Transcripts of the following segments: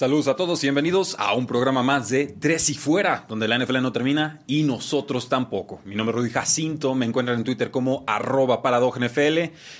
Saludos a todos y bienvenidos a un programa más de Tres y Fuera, donde la NFL no termina y nosotros tampoco. Mi nombre es Rudy Jacinto, me encuentran en Twitter como arroba NFL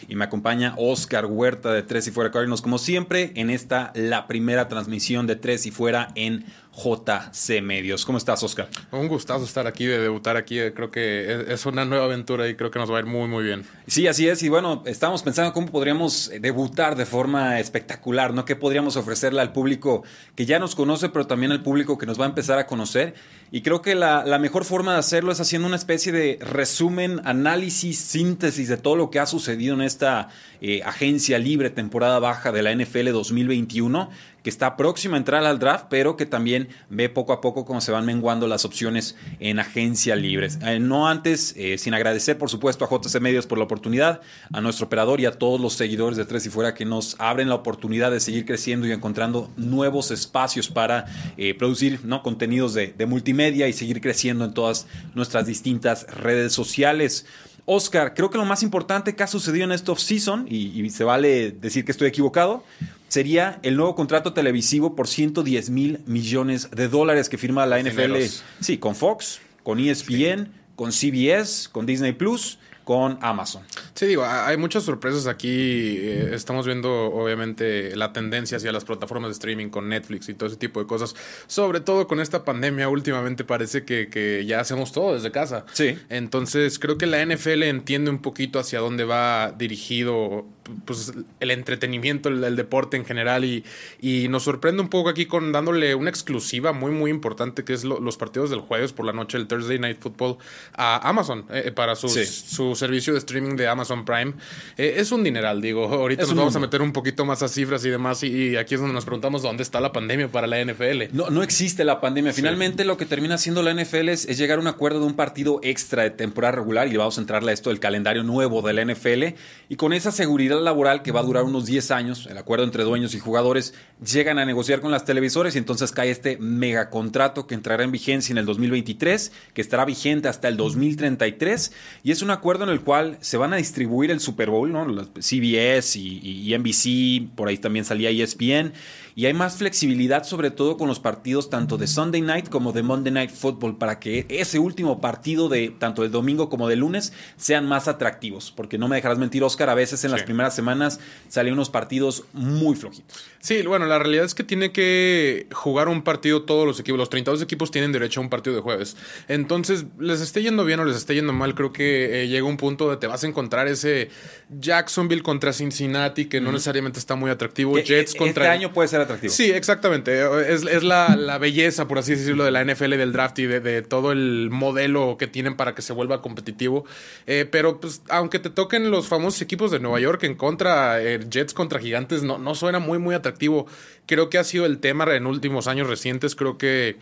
y me acompaña Oscar Huerta de Tres y Fuera Cardinals como siempre en esta, la primera transmisión de Tres y Fuera en JC Medios. ¿Cómo estás, Oscar? Un gustazo estar aquí, de debutar aquí. Creo que es una nueva aventura y creo que nos va a ir muy, muy bien. Sí, así es. Y bueno, estamos pensando cómo podríamos debutar de forma espectacular, ¿no? ¿Qué podríamos ofrecerle al público que ya nos conoce, pero también al público que nos va a empezar a conocer? Y creo que la, mejor forma de hacerlo es haciendo una especie de resumen, análisis, síntesis de todo lo que ha sucedido en esta eh, agencia libre temporada baja de la NFL 2021 que está próxima a entrar al draft, pero que también ve poco a poco cómo se van menguando las opciones en agencia libres. Eh, no antes, eh, sin agradecer por supuesto a JC Medios por la oportunidad, a nuestro operador y a todos los seguidores de Tres y Fuera que nos abren la oportunidad de seguir creciendo y encontrando nuevos espacios para eh, producir ¿no? contenidos de, multimedia y seguir creciendo en todas nuestras distintas redes sociales. Oscar, creo que lo más importante que ha sucedido en esta off-season, y, y, se vale decir que estoy equivocado, sería el nuevo contrato televisivo por 110 mil millones de dólares que firma la NFL. Sí, con Fox, con ESPN, con CBS, con Disney Plus con Amazon. Sí, digo, hay muchas sorpresas aquí. Eh, estamos viendo, obviamente, la tendencia hacia las plataformas de streaming con Netflix y todo ese tipo de cosas. Sobre todo con esta pandemia, últimamente parece que, que ya hacemos todo desde casa. Sí. Entonces, creo que la NFL entiende un poquito hacia dónde va dirigido pues, el entretenimiento, el, deporte en general. Y, y, nos sorprende un poco aquí con dándole una exclusiva muy, muy importante, que es los partidos del jueves por la noche, el Thursday Night Football, a Amazon eh, para sus, sus servicio de streaming de Amazon Prime. Eh, es un dineral, digo. Ahorita nos vamos a meter un poquito más a cifras y demás. Y, aquí es donde nos preguntamos dónde está la pandemia para la NFL. No, no existe la pandemia. Finalmente, lo que termina haciendo la NFL es, llegar a un acuerdo de un partido extra de temporada regular. Y vamos a entrarle a esto del calendario nuevo de la NFL. Y con esa seguridad laboral que va a durar unos 10 años, el acuerdo entre dueños y jugadores, llegan a negociar con las televisores. Y entonces cae este megacontrato que entrará en vigencia en el 2023, que estará vigente hasta el 2033. Y es un acuerdo en el cual se van a distribuir el Super Bowl, ¿no? CBS y, y NBC, por ahí también salía ESPN y hay más flexibilidad sobre todo con los partidos tanto de Sunday Night como de Monday Night Football para que ese último partido de tanto de domingo como de lunes sean más atractivos, porque no me dejarás mentir Oscar, a veces en las primeras semanas salen unos partidos muy flojitos. Sí, bueno, la realidad es que tiene que jugar un partido todos los equipos, los 32 equipos tienen derecho a un partido de jueves. Entonces, les esté yendo bien o les esté yendo mal, creo que eh, llega un punto donde te vas a encontrar ese Jacksonville contra Cincinnati que no necesariamente está muy atractivo, Jets e, contra Este año puede ser atractivo. Sí, exactamente. Es, la, belleza, por así decirlo, de la NFL, del draft y de, todo el modelo que tienen para que se vuelva competitivo. Eh, pero pues, aunque te toquen los famosos equipos de Nueva York en contra, eh, Jets contra Gigantes, no, no suena muy, muy atractivo. Creo que ha sido el tema en últimos años recientes. Creo que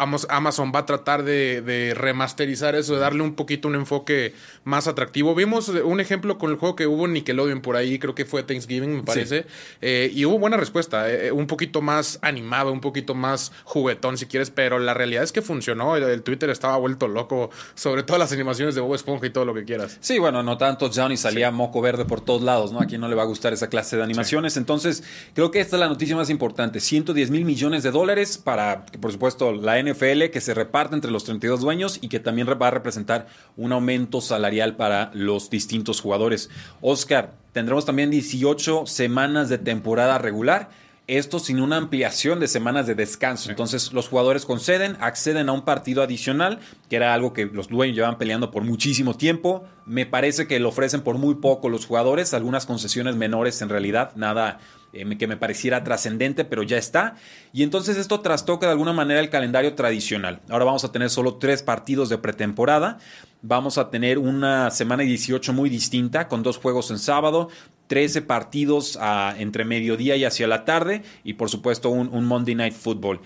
Amazon va a tratar de, remasterizar eso, de darle un poquito un enfoque más atractivo. Vimos un ejemplo con el juego que hubo en Nickelodeon por ahí, creo que fue Thanksgiving, me parece, eh, y hubo buena respuesta, eh, un poquito más animado, un poquito más juguetón si quieres, pero la realidad es que funcionó, el, Twitter estaba vuelto loco, sobre todas las animaciones de Bob Esponja y todo lo que quieras. Sí, bueno, no tanto Johnny salía moco verde por todos lados, ¿no? A quien no le va a gustar esa clase de animaciones, entonces creo que esta es la noticia más importante, 110 mil millones de dólares para, por supuesto, la NFL NFL que se reparte entre los 32 dueños y que también va a representar un aumento salarial para los distintos jugadores. Oscar, tendremos también 18 semanas de temporada regular. Esto sin una ampliación de semanas de descanso. Entonces los jugadores conceden, acceden a un partido adicional, que era algo que los dueños llevan peleando por muchísimo tiempo. Me parece que lo ofrecen por muy poco los jugadores, algunas concesiones menores en realidad, nada eh, que me pareciera trascendente, pero ya está. Y entonces esto trastoca de alguna manera el calendario tradicional. Ahora vamos a tener solo tres partidos de pretemporada. Vamos a tener una semana 18 muy distinta, con dos juegos en sábado, 13 partidos ah, entre mediodía y hacia la tarde, y por supuesto un, un Monday Night Football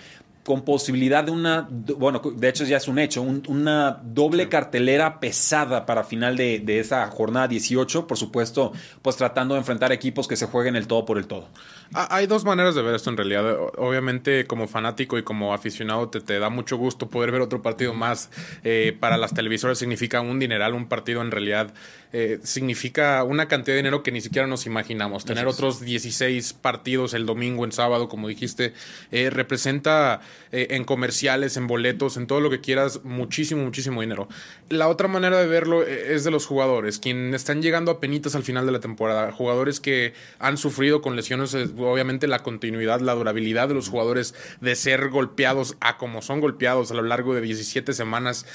con posibilidad de una, bueno, de hecho ya es un hecho, una doble cartelera pesada para final de, de, esa jornada 18, por supuesto, pues tratando de enfrentar equipos que se jueguen el todo por el todo. Hay dos maneras de ver esto en realidad. Obviamente como fanático y como aficionado te, te da mucho gusto poder ver otro partido más. Eh, para las televisoras significa un dineral, un partido en realidad eh, significa una cantidad de dinero que ni siquiera nos imaginamos. Tener otros 16 partidos el domingo, en sábado, como dijiste, eh, representa en comerciales, en boletos, en todo lo que quieras, muchísimo, muchísimo dinero. La otra manera de verlo es de los jugadores, quienes están llegando a penitas al final de la temporada. Jugadores que han sufrido con lesiones obviamente la continuidad, la durabilidad de los jugadores de ser golpeados a como son golpeados a lo largo de 17 semanas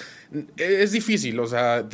es difícil, o sea,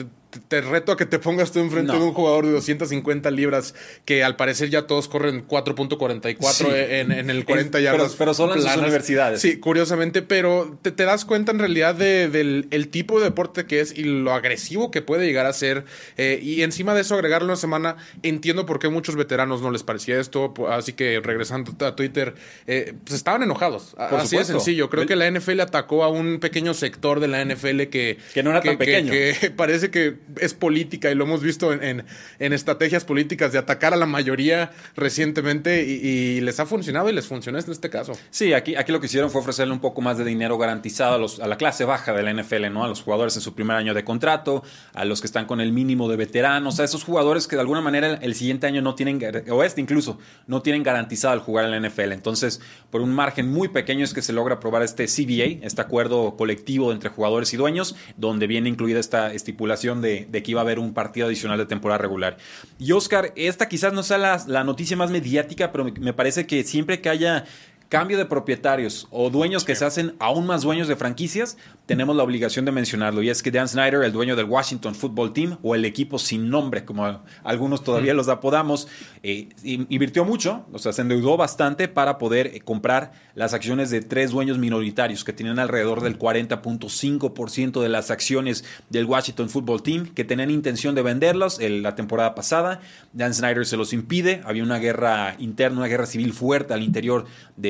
te, reto a que te pongas tú enfrente de un jugador de 250 libras que al parecer ya todos corren 4.44 en, en, el 40 yardas. Pero, pero solo en las universidades. Sí, curiosamente, pero te, te das cuenta en realidad de, del el tipo de deporte que es y lo agresivo que puede llegar a ser. Eh, y encima de eso, agregarlo una semana, entiendo por qué muchos veteranos no les parecía esto. Así que regresando a Twitter, eh, pues estaban enojados. Así de sencillo. Creo que la NFL atacó a un pequeño sector de la NFL que que no era tan pequeño. Que, parece que es política y lo hemos visto en, en, estrategias políticas de atacar a la mayoría recientemente y, les ha funcionado y les funcionó en este caso. Sí, aquí, aquí lo que hicieron fue ofrecerle un poco más de dinero garantizado a, los, a la clase baja de la NFL, ¿no? A los jugadores en su primer año de contrato, a los que están con el mínimo de veteranos, a esos jugadores que de alguna manera el siguiente año no tienen, o este incluso, no tienen garantizado el jugar en la NFL. Entonces, por un margen muy pequeño es que se logra aprobar este CBA, este acuerdo colectivo entre jugadores y dueños, donde viene incluida esta estipulación de, que iba a haber un partido adicional de temporada regular. Y Oscar, esta quizás no sea la, la noticia más mediática, pero me parece que siempre que haya cambio de propietarios o dueños que se hacen aún más dueños de franquicias, tenemos la obligación de mencionarlo. Y es que Dan Snyder, el dueño del Washington Football Team, o el equipo sin nombre, como algunos todavía los apodamos, eh, invirtió mucho, o sea, se endeudó bastante para poder eh, comprar las acciones de tres dueños minoritarios que tenían alrededor del 40.5% de las acciones del Washington Football Team, que tenían intención de venderlos la temporada pasada. Dan Snyder se los impide, había una guerra interna, una guerra civil fuerte al interior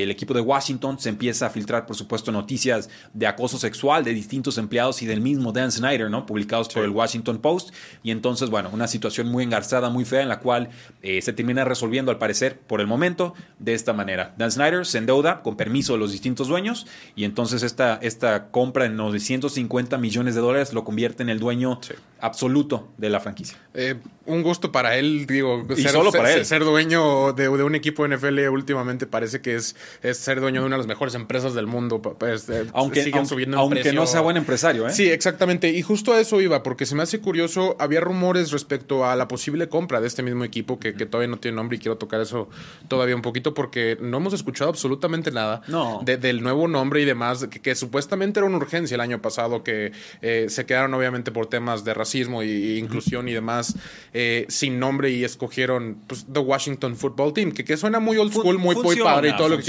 del equipo de Washington. Se empieza a filtrar, por supuesto, noticias de acoso sexual de distintos empleados y del mismo Dan Snyder, ¿no? Publicados por el Washington Post. Y entonces, bueno, una situación muy engarzada, muy fea, en la cual eh, se termina resolviendo, al parecer, por el momento, de esta manera. Dan Snyder se endeuda con permiso de los distintos dueños y entonces esta, esta compra en 950 millones de dólares lo convierte en el dueño absoluto de la franquicia. Eh, un gusto para él, digo, ser, solo para ser, él. ser dueño de, un equipo NFL últimamente parece que es, es, ser dueño de una de las mejores empresas del mundo. Pues, eh, aunque siguen subiendo aunque no sea buen empresario, ¿eh? Sí, exactamente. Y justo a eso iba, porque se me hace curioso, había rumores respecto a la posible compra de este mismo equipo que, que todavía no tiene nombre y quiero tocar eso todavía un poquito porque no hemos escuchado absolutamente nada del nuevo nombre y demás, que, supuestamente era una urgencia el año pasado, que eh, se quedaron obviamente por temas de racismo e inclusión y demás eh, sin nombre y escogieron pues, The Washington Football Team, que, que suena muy old school, muy, muy padre y todo lo que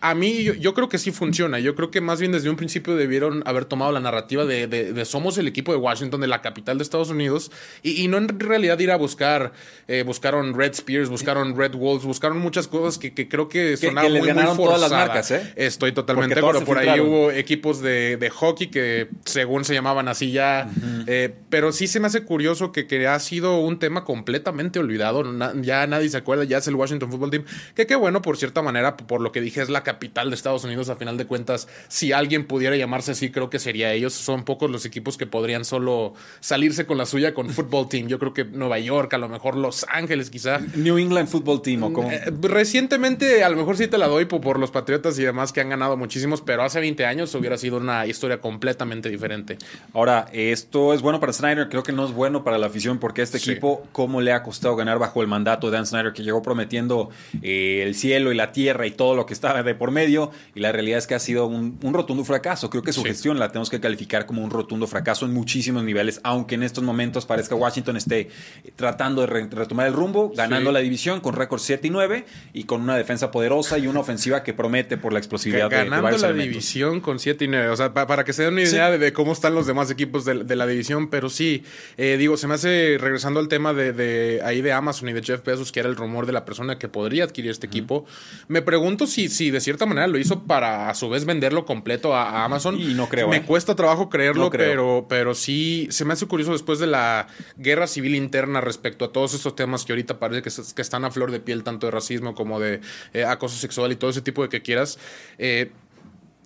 A mí yo, creo que sí funciona. Yo creo que más bien desde un principio debieron haber tomado la narrativa de, de, somos el equipo de Washington, de la capital de Estados Unidos, y, no en realidad ir a buscar, eh, buscaron Red Spears, buscaron Red Wolves, buscaron muchas cosas que, creo que sonaban muy, muy todas las marcas, ¿eh? Estoy totalmente de acuerdo. Por ahí hubo equipos de, de, hockey que según se llamaban así ya, eh, pero sí se me hace curioso que, que ha sido un tema completamente olvidado. ya nadie se acuerda, ya es el Washington Football Team. Que qué bueno, por cierta manera, por lo que dije, es la capital de Estados Unidos. A final de cuentas, si alguien pudiera llamarse así, creo que sería ellos. Son pocos los equipos que podrían solo salirse con la suya con Football Team. Yo creo que Nueva York, a lo mejor Los Ángeles, quizá. New England Football Team, o como. Eh, recientemente, a lo mejor sí te la doy por, los Patriotas y demás que han ganado muchísimos, pero hace 20 años hubiera sido una historia completamente diferente. Ahora, esto es bueno para Snyder, creo que no es bueno para la afición porque este equipo, cómo le ha costado ganar bajo el mandato de Dan Snyder, que llegó prometiendo eh, el cielo y la tierra y todo lo que está estaba de por medio y la realidad es que ha sido un, rotundo fracaso. Creo que su gestión la tenemos que calificar como un rotundo fracaso en muchísimos niveles, aunque en estos momentos parezca Washington esté tratando de retomar el rumbo, ganando la división con récord 7 y 9 y con una defensa poderosa y una ofensiva que promete por la explosividad ganando de, la división con 7 y 9. O sea, para que se den una idea de, cómo están los demás equipos de, la división, pero sí, eh, digo, se me hace, regresando al tema de, ahí de Amazon y de Jeff Bezos, que era el rumor de la persona que podría adquirir este equipo, me pregunto si, si de cierta manera lo hizo para a su vez venderlo completo a, Amazon. Y no creo. Me ¿eh? cuesta trabajo creerlo, pero, pero sí, se me hace curioso después de la guerra civil interna respecto a todos estos temas que ahorita parece que, están a flor de piel, tanto de racismo como de eh, acoso sexual y todo ese tipo de que quieras. Eh,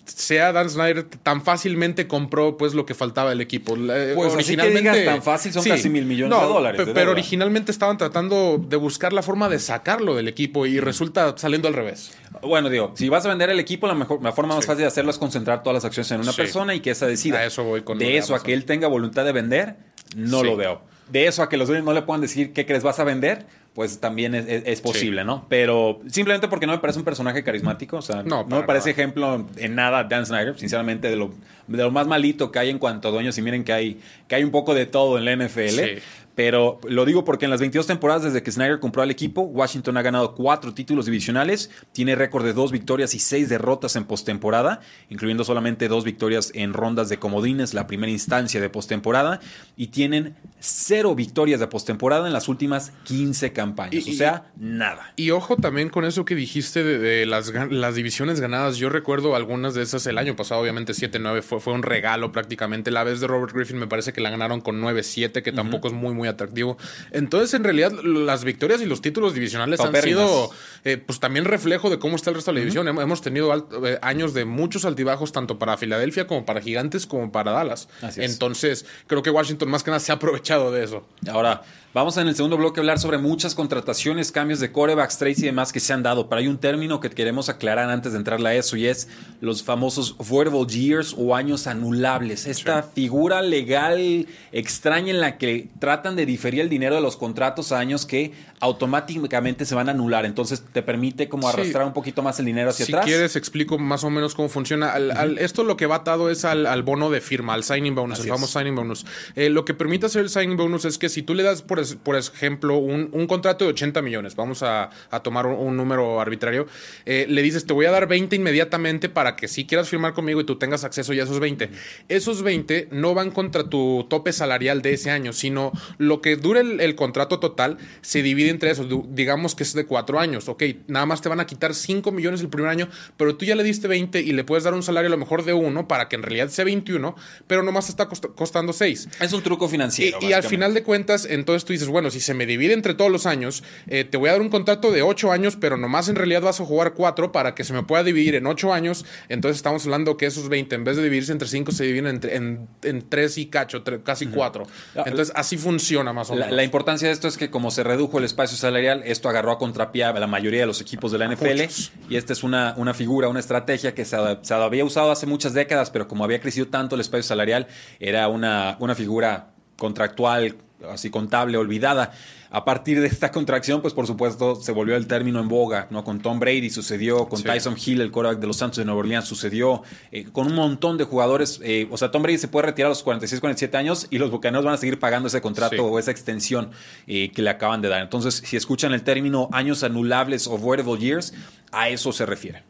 sea Dan Snyder tan fácilmente compró pues lo que faltaba del equipo. Pues originalmente tan fácil son casi mil millones de dólares. pero originalmente estaban tratando de buscar la forma de sacarlo del equipo y resulta saliendo al revés. Bueno, digo, si vas a vender el equipo, la mejor la forma más fácil de hacerlo es concentrar todas las acciones en una persona y que esa decida. eso voy con De eso a que él tenga voluntad de vender, no lo veo. De eso a que los dueños no le puedan decir qué crees vas a vender, pues también es, posible, ¿no? Pero simplemente porque no me parece un personaje carismático, o sea, no, me parece ejemplo en nada Dan Snyder, sinceramente, de lo, de lo más malito que hay en cuanto a dueños, y miren que hay, que hay un poco de todo en la NFL. Pero lo digo porque en las 22 temporadas desde que Snyder compró al equipo, Washington ha ganado cuatro títulos divisionales, tiene récord de dos victorias y seis derrotas en postemporada, incluyendo solamente dos victorias en rondas de comodines, la primera instancia de postemporada, y tienen cero victorias de postemporada en las últimas 15 campañas. o sea, nada. Y ojo también con eso que dijiste de, las, las, divisiones ganadas. Yo recuerdo algunas de esas el año pasado, obviamente 7-9 fue, fue un regalo prácticamente. La vez de Robert Griffin me parece que la ganaron con 9-7, que tampoco es muy, muy atractivo. Entonces, en realidad, las victorias y los títulos divisionales han sido eh, pues también reflejo de cómo está el resto de la división. Hemos tenido eh, años de muchos altibajos, tanto para Filadelfia como para Gigantes, como para Dallas. Entonces, creo que Washington más que nada se ha aprovechado de eso. Ahora, Vamos en el segundo bloque a hablar sobre muchas contrataciones, cambios de corebacks, trades y demás que se han dado. Pero hay un término que queremos aclarar antes de entrarle a eso y es los famosos voidable years o años anulables. Esta figura legal extraña en la que tratan de diferir el dinero de los contratos a años que automáticamente se van a anular. Entonces te permite como arrastrar un poquito más el dinero hacia atrás. Si quieres, explico más o menos cómo funciona. esto lo que va atado es al, bono de firma, al signing bonus, el famoso signing bonus. Eh, lo que permite hacer el signing bonus es que si tú le das por por, ejemplo, un, contrato de 80 millones, vamos a, tomar un, número arbitrario, eh, le dices, te voy a dar 20 inmediatamente para que si quieras firmar conmigo y tú tengas acceso ya a esos 20. Esos 20 no van contra tu tope salarial de ese año, sino lo que dure el, contrato total se divide entre eso. Digamos que es de cuatro años, ok, nada más te van a quitar 5 millones el primer año, pero tú ya le diste 20 y le puedes dar un salario a lo mejor de uno para que en realidad sea 21, pero nomás está costando 6. Es un truco financiero. Y, y al final de cuentas, entonces tú dices, bueno, si se me divide entre todos los años, eh, te voy a dar un contrato de 8 años, pero nomás en realidad vas a jugar 4 para que se me pueda dividir en 8 años. Entonces estamos hablando que esos 20, en vez de dividirse entre 5, se dividen entre, en, en 3 y cacho, casi 4. Ah, Entonces así funciona más o menos. La, importancia de esto es que como se redujo el espacio salarial, esto agarró a contrapié a la mayoría de los equipos de la NFL. Y esta es una, una figura, una estrategia que se, se, había usado hace muchas décadas, pero como había crecido tanto el espacio salarial, era una, una figura contractual así contable, olvidada. A partir de esta contracción, pues por supuesto se volvió el término en boga, ¿no? Con Tom Brady sucedió, con Tyson Hill, el quarterback de los Santos de Nueva Orleans, sucedió, eh, con un montón de jugadores. Eh, o sea, Tom Brady se puede retirar a los 46, 47 años y los bucaneros van a seguir pagando ese contrato o esa extensión eh, que le acaban de dar. Entonces, si escuchan el término años anulables o voidable years, a eso se refiere.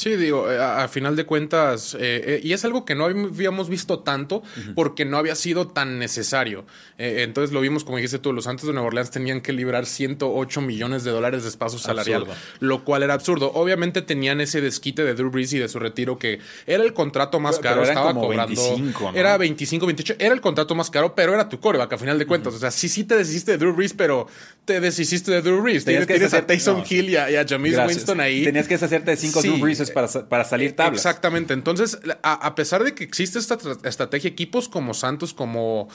Sí, digo, eh, a, final de cuentas, eh, eh, y es algo que no habíamos visto tanto porque no había sido tan necesario. entonces lo vimos, como dijiste tú, los Santos de Nueva Orleans tenían que librar 108 millones de dólares de espacio salarial, lo cual era absurdo. Obviamente tenían ese desquite de Drew Brees y de su retiro que era el contrato más caro, estaba cobrando. 25, Era 25, 28, era el contrato más caro, pero era tu coreback a final de cuentas. O sea, sí, sí te deshiciste de Drew Brees, pero te deshiciste de Drew Brees. Tenías que a Tyson Hill y a, James Winston ahí. Tenías que deshacerte de cinco Drew Brees para, salir tablas. Exactamente. Entonces, a, pesar de que existe esta estrategia, equipos como Santos, como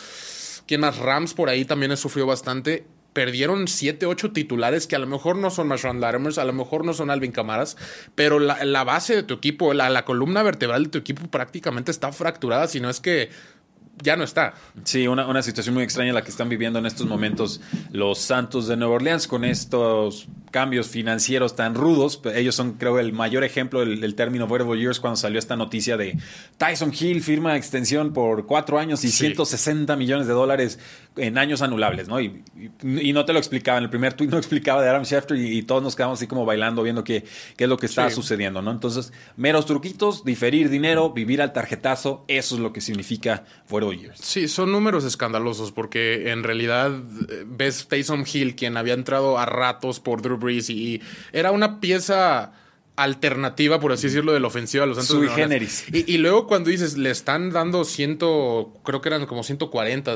quien más Rams por ahí también ha sufrido bastante. Perdieron 7, 8 titulares que a lo mejor no son Marshawn Larimers, a lo mejor no son Alvin Camaras, pero la, base de tu equipo, la, la columna vertebral de tu equipo prácticamente está fracturada, si no es que ya no está. Sí, una, una, situación muy extraña la que están viviendo en estos momentos los Santos de Nueva Orleans con estos cambios financieros tan rudos. Ellos son, creo, el mayor ejemplo del, término Wearable Years cuando salió esta noticia de Tyson Hill firma extensión por cuatro años y 160 millones de dólares en años anulables, ¿no? Y, y, no te lo explicaba. En el primer tweet no explicaba de Adam Schefter y, todos nos quedamos así como bailando viendo qué, qué es lo que está sucediendo, ¿no? Entonces, meros truquitos, diferir dinero, vivir al tarjetazo, eso es lo que significa Wearable Sí, son números escandalosos porque en realidad eh, ves Tyson Hill, quien había entrado a ratos por Drew y, era una pieza alternativa, por así decirlo, de la ofensiva a los Santos. Sui generis. Y, luego cuando dices, le están dando ciento, creo que eran como 140,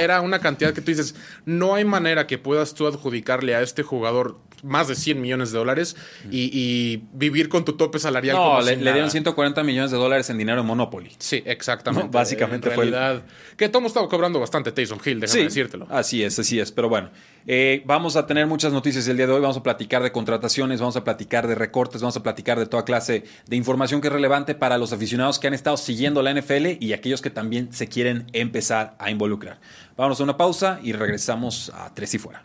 era una cantidad que tú dices, no hay manera que puedas tú adjudicarle a este jugador más de 100 millones de dólares y, vivir con tu tope salarial. No, le, dieron 140 millones de dólares en dinero en Monopoly. Sí, exactamente. básicamente fue. Realidad, Que Tom estaba cobrando bastante Taysom Hill, déjame decírtelo. Así es, así es. Pero bueno, eh, vamos a tener muchas noticias el día de hoy. Vamos a platicar de contrataciones, vamos a platicar de recortes, vamos a platicar de toda clase de información que es relevante para los aficionados que han estado siguiendo la NFL y aquellos que también se quieren empezar a involucrar. Vamos a una pausa y regresamos a Tres y Fuera.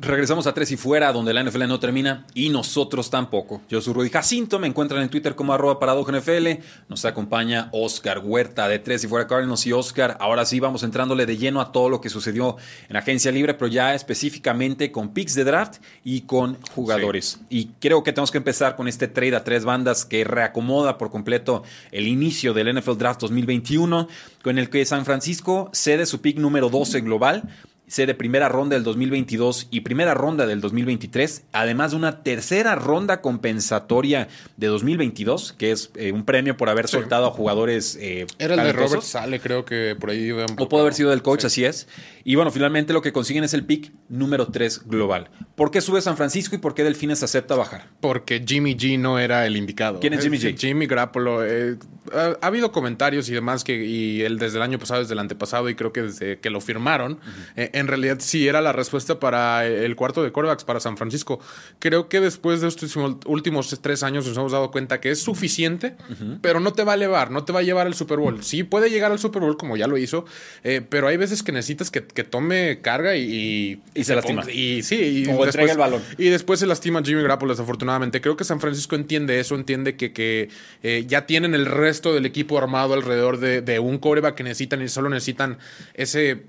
Regresamos a Tres y Fuera, donde la NFL no termina y nosotros tampoco. Yo soy Rudy Jacinto, me encuentran en Twitter como arroba NFL. Nos acompaña Oscar Huerta de Tres y Fuera Cardinals. Y Oscar, ahora sí vamos entrándole de lleno a todo lo que sucedió en Agencia Libre, pero ya específicamente con picks de draft y con jugadores. Y creo que tenemos que empezar con este trade a tres bandas que reacomoda por completo el inicio del NFL Draft 2021, con el que San Francisco cede su pick número 12 global de primera ronda del 2022 y primera ronda del 2023, además de una tercera ronda compensatoria de 2022, que es eh, un premio por haber soltado a jugadores. Eh, Era el de Robert Sale, creo que por ahí. O puede haber sido del coach, así es. Y bueno, finalmente lo que consiguen es el pick número 3 global. ¿Por qué sube San Francisco y por qué Delfines acepta bajar? Porque Jimmy G no era el indicado. ¿Quién es Jimmy G? Jimmy Grappolo. Eh, ha, habido comentarios y demás que, y él desde el año pasado, desde el antepasado, y creo que desde que lo firmaron, en realidad sí era la respuesta para el cuarto de corebacks para San Francisco. Creo que después de estos últimos tres años nos hemos dado cuenta que es suficiente, pero no te va a llevar, no te va a llevar al Super Bowl. Sí puede llegar al Super Bowl como ya lo hizo, eh, pero hay veces que necesitas que, tome carga y, y, se lastima. Y sí, y después, el balón. Y después se lastima Jimmy Garoppolo desafortunadamente. Creo que San Francisco entiende eso, entiende que, que eh, ya tienen el resto del equipo armado alrededor de, de un coreback que necesitan y solo necesitan ese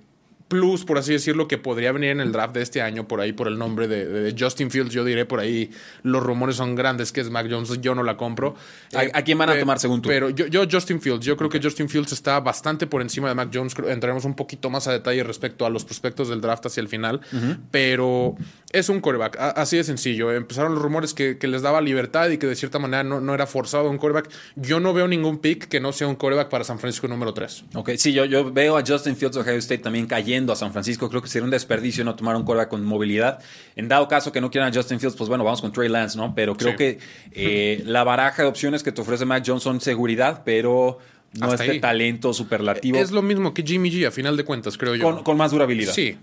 plus, por así decirlo, que podría venir en el draft de este año, por ahí, por el nombre de, Justin Fields. Yo diré por ahí, los rumores son grandes que es Mac Jones. Yo no la compro. ¿A, eh, quién van a tomar según tú? Pero yo, yo, Justin Fields. Yo creo que Justin Fields está bastante por encima de Mac Jones. Entraremos un poquito más a detalle respecto a los prospectos del draft hacia el final. Pero es un coreback. Así de sencillo. Empezaron los rumores que, les daba libertad y que de cierta manera no, no, era forzado un coreback. Yo no veo ningún pick que no sea un coreback para San Francisco número 3. Ok, sí, yo, yo veo a Justin Fields de Ohio State también cayendo a San Francisco. Creo que sería un desperdicio no tomar un quarterback con movilidad. En dado caso que no quieran a Justin Fields, pues bueno, vamos con Trey Lance, ¿no? Pero creo que eh, la baraja de opciones que te ofrece Mac Johnson, seguridad, pero no es de talento superlativo. Es lo mismo que Jimmy G, a final de cuentas, creo yo. Con, con más durabilidad. Sí.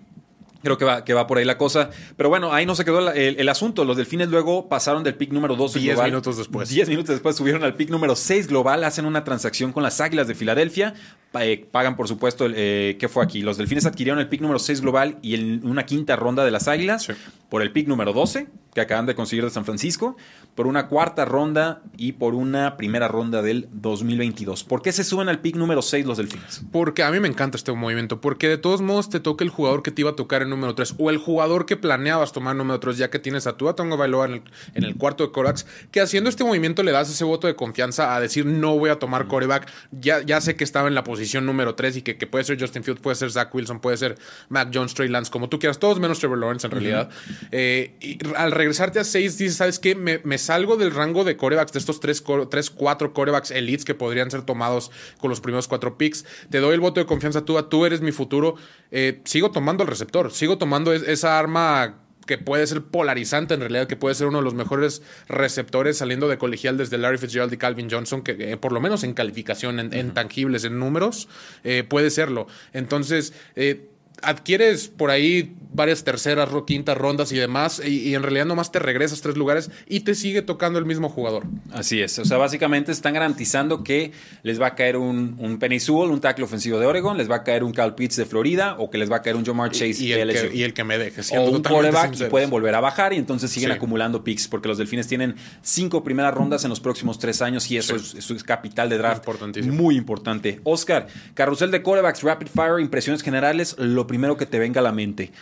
Creo que va, que va por ahí la cosa. Pero bueno, ahí no se quedó el, asunto. Los delfines luego pasaron del pick número 12 Diez minutos después. Diez minutos después subieron al pick número 6 global. Hacen una transacción con las Águilas de Filadelfia. Eh, pagan, por supuesto, el, eh, ¿qué fue aquí? Los delfines adquirieron el pick número 6 global y una quinta ronda de las Águilas por el pick número 12 que acaban de conseguir de San Francisco, por una cuarta ronda y por una primera ronda del 2022. ¿Por qué se suben al pick número 6 los Delfines? Porque a mí me encanta este movimiento, porque de todos modos te toca el jugador que te iba a tocar en número 3 o el jugador que planeabas tomar en número 3 ya que tienes a tu Tonga Bailoa en el, en el cuarto de corebacks, que haciendo este movimiento le das ese voto de confianza a decir no voy a tomar coreback, ya, ya sé que estaba en la posición número 3 y que, que, puede ser Justin Fields, puede ser Zach Wilson, puede ser Mac Jones, Trey Lance, como tú quieras, todos menos Trevor Lawrence en realidad. Eh, y al regresarte a 6 dices, ¿sabes qué? Me, salgo del rango de corebacks, de estos 3, 4 corebacks elites que podrían ser tomados con los primeros 4 picks. Te doy el voto de confianza tú, tú eres mi futuro. Eh, sigo tomando el receptor, sigo tomando esa arma que puede ser polarizante en realidad, que puede ser uno de los mejores receptores saliendo de colegial desde Larry Fitzgerald y Calvin Johnson, que eh, por lo menos en calificación, en, tangibles, en números, eh, puede serlo. Entonces, adquieres por ahí varias terceras, quintas rondas y demás, y, en realidad nomás te regresas tres lugares y te sigue tocando el mismo jugador. Así es. O sea, básicamente están garantizando que les va a caer un, un Penny Sewell, un tackle ofensivo de Oregon, les va a caer un Cal Pitts de Florida, o que les va a caer un Jamar Chase y, de el LSU. Que, y el que me deje. O un quarterback y pueden volver a bajar y entonces siguen acumulando picks, porque los delfines tienen cinco primeras rondas en los próximos tres años y eso, es, eso es, capital de draft. Muy importante. Oscar, carrusel de quarterbacks, rapid fire, impresiones generales, lo primero que te venga a la mente.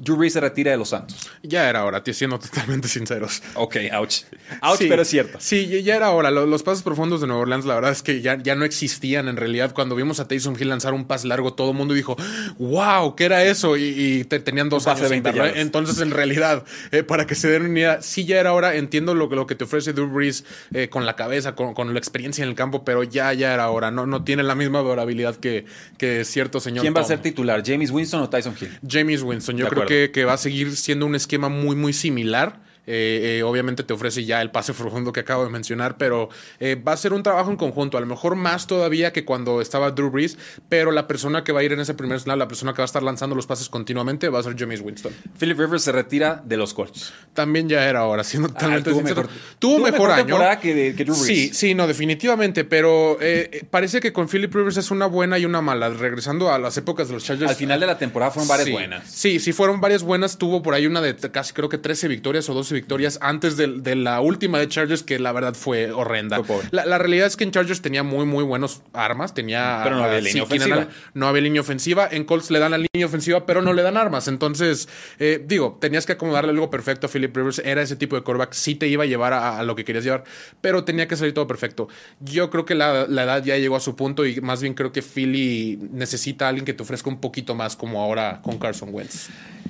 Drew Brees se retira de los Santos. Ya era hora, siendo totalmente sinceros. Ok, ouch. Ouch, pero es cierto. Sí, ya era hora. Los, pasos profundos de Nueva Orleans, la verdad es que ya, ya no existían en realidad. Cuando vimos a Taysom Hill lanzar un pase largo, todo el mundo dijo, wow, ¿qué era eso? Y, tenían dos años de Entonces, en realidad, eh, para que se den una idea, sí ya era hora. Entiendo lo, lo que te ofrece Drew Brees eh, con la cabeza, con, la experiencia en el campo, pero ya, ya era hora. No, no tiene la misma durabilidad que, que cierto señor. ¿Quién va a ser titular? ¿James Winston o Tyson Hill? James Winston. Yo creo que, que va a seguir siendo un esquema muy, muy similar. Eh, eh, obviamente te ofrece ya el pase profundo que acabo de mencionar, pero eh, va a ser un trabajo en conjunto, a lo mejor más todavía que cuando estaba Drew Brees, pero la persona que va a ir en ese primer snap, la persona que va a estar lanzando los pases continuamente va a ser James Winston. Philip Rivers se retira de los Colts. También ya era hora, siendo ah, totalmente tuvo Mejor, tuvo, mejor, año. Que, Drew Brees. Sí, sí, no, definitivamente, pero parece que con Philip Rivers es una buena y una mala. Regresando a las épocas de los Chargers. Al final de la temporada fueron varias buenas. Sí, sí, fueron varias buenas. Tuvo por ahí una de casi creo que 13 victorias o 12 victorias antes de, la última de Chargers, que la verdad fue horrenda. la, realidad es que en Chargers tenía muy, muy buenos armas. Tenía. Pero no había línea ofensiva. no había línea ofensiva. En Colts le dan la línea ofensiva, pero no le dan armas. Entonces, eh, digo, tenías que acomodarle algo perfecto a Philip Rivers. Era ese tipo de quarterback. Sí te iba a llevar a, lo que querías llevar, pero tenía que salir todo perfecto. Yo creo que la, edad ya llegó a su punto y más bien creo que Philly necesita a alguien que te ofrezca un poquito más, como ahora con Carson Wentz.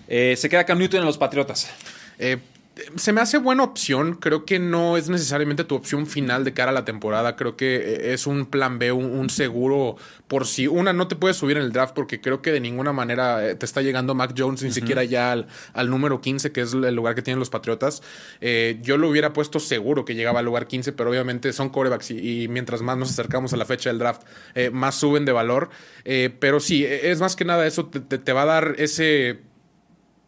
Eh, se queda Cam Newton en los Patriotas. Eh, se me hace buena opción. Creo que no es necesariamente tu opción final de cara a la temporada. Creo que eh, es un plan B, un, seguro por si una no te puedes subir en el draft porque creo que de ninguna manera eh, te está llegando Mac Jones ni siquiera ya al, número 15 que es el lugar que tienen los Patriotas. Eh, yo lo hubiera puesto seguro que llegaba al lugar 15, pero obviamente son corebacks y, mientras más nos acercamos a la fecha del draft, más suben de valor. pero sí, e, es más que nada eso te va a dar ese